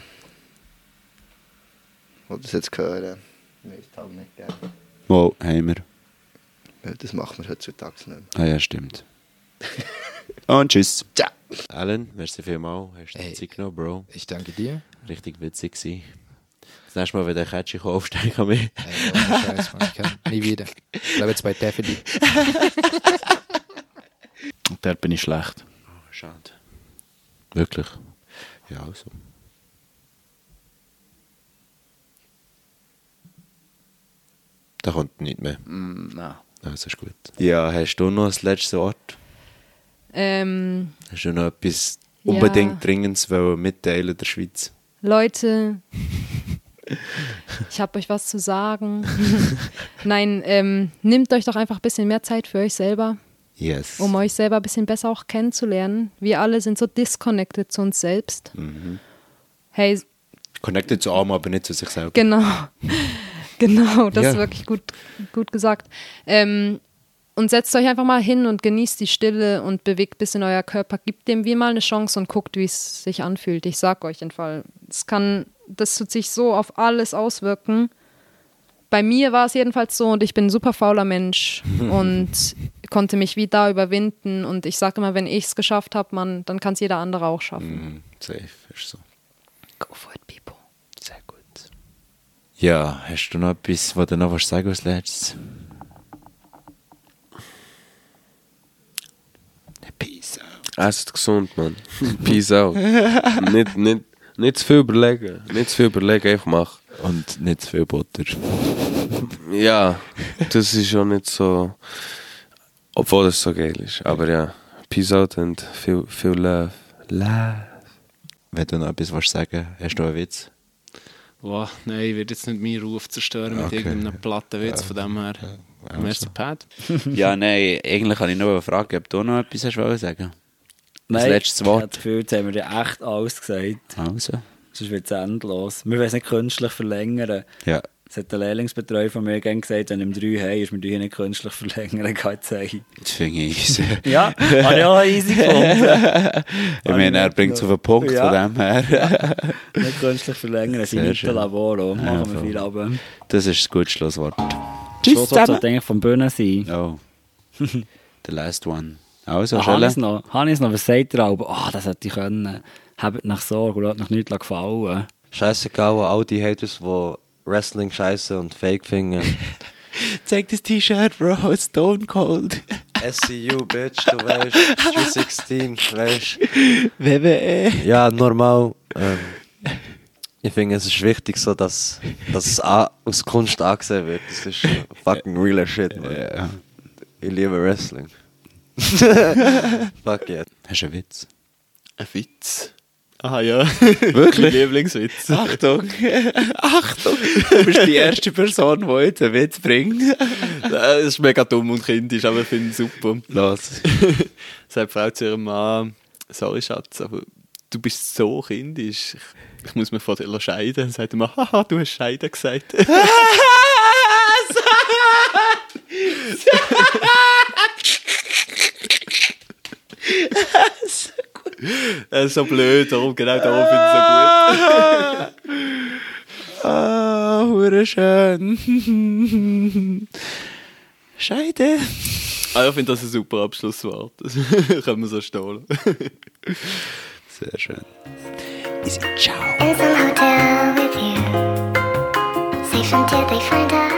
die das jetzt hören, wir es halt nicht gerne. wo haben wir? Das machen wir heutzutage nicht mehr. Ah ja, stimmt. Und tschüss. Ciao. Alan, merci vielmals. Hast du dir Hey. Zeit genommen, Bro? Ich danke dir. Richtig witzig gewesen. Das nächste Mal, wenn der Catchy kaufst, dann kann ich Ey, ohne Scheiß, Mann, ich kann nie wieder. Ich bleibe jetzt bei Daffy. Und dort bin ich schlecht. Schade. Wirklich? Ja, also. Da kommt nicht mehr. Mm, nein. Also ist gut. Ja, hast du noch das letzte Wort? Ähm, Hast du noch etwas Ja. unbedingt Dringendes wollen mitteilen der Schweiz? Leute, ich habe euch was zu sagen. Nein, ähm, nehmt euch doch einfach ein bisschen mehr Zeit für euch selber, Yes. um euch selber ein bisschen besser auch kennenzulernen. Wir alle sind so disconnected zu uns selbst. Mhm. Hey, Connected zu Arm, aber nicht zu sich selber. Genau. genau, das Ja. ist wirklich gut, gut gesagt. Ähm, und setzt euch einfach mal hin und genießt die Stille und bewegt ein bisschen euer Körper. Gebt dem wie mal eine Chance und guckt, wie es sich anfühlt. Ich sag euch den Fall. Es kann, das tut sich so auf alles auswirken. Bei mir war es jedenfalls so und ich bin ein super fauler Mensch und konnte mich wie da überwinden. Und ich sage immer, wenn ich es geschafft habe, man, dann kann es jeder andere auch schaffen. Mhm, safe, ist so. Go for it, people. Sehr gut. Ja, hast du noch etwas, was du noch was sagen als letztes? Peace out. Esst gesund, Mann. Peace out. nicht, nicht, nicht zu viel überlegen. Nicht zu viel überlegen, einfach machen. Und nicht zu viel Butter. Ja, das ist schon nicht so. Obwohl es so geil ist. Aber ja, Peace out und viel, viel Love. Love. Wenn du noch etwas willst sagen hast du noch einen Witz? Wow, nein, ich werde jetzt nicht meinen Ruf zerstören mit Okay. irgendeinem platten Witz, von dem her. also. Merci, Pat. ja, nein, eigentlich kann ich noch eine Frage, ob du noch etwas hast wollen sagen Das Nein, letzte Ich habe Wort. das Gefühl, jetzt haben wir ja echt alles gesagt. Also. Sonst wird es endlos. Wir wollen es nicht künstlich verlängern. Ja. Es hat der Lehrlingsbetreuer von mir gerne gesagt, wenn im 3 haben, ist wir hier nicht künstlich verlängern, kann ich sagen. Das finde ich easy. Ja, habe ich auch easy gefunden. ich meine, er bringt es auf den Punkt Ja. von dem her. nicht künstlich verlängern, sind schön. nicht Laboro. Ja, Machen wir voll. viel ab. Das ist ein gutes Schlusswort. Tschüss zusammen. Das eigentlich vom Bühnen sein. Oh. The last one. Also, Ah, habe ich es Schelle. noch? Habe ich es noch? Was sagt ihr aber? Ah, das hätte ich können. Habt nach Sorge und lasst nach nichts gefallen. Scheißegal, all die Haters, die Wrestling scheiße und fake finden. Zeig das T-Shirt, Bro. Stone Cold. SCU, Bitch, du weißt. 316, weißt. WWE. Ja, normal. Ähm, ich finde, es ist wichtig, so, dass, dass es a- aus Kunst angesehen wird. Das ist fucking realer Shit, man. Ich liebe Wrestling. Fuck yeah. Hast du einen Witz? Ein Witz. Ah ja. Wirklich? mein Lieblingswitz. Achtung! Achtung! Du bist die erste Person, die jetzt einen Witz bringt. Das ist mega dumm und kindisch, aber ich finde es super. Los. Sagt die Frau zu ihrem Mann, sorry Schatz, aber du bist so kindisch. Ich, ich muss mich von dir scheiden. Dann sagt Mann, haha, du hast scheiden gesagt so gut. Das ist so blöd, darum, genau darum finde ich es so gut. ah, hure schön. Scheide. Ah, ich finde das ein super Abschlusswort. Das können wir so stehlen. Sehr schön. Easy, ciao. Is in hotel with you. Safe until they find out.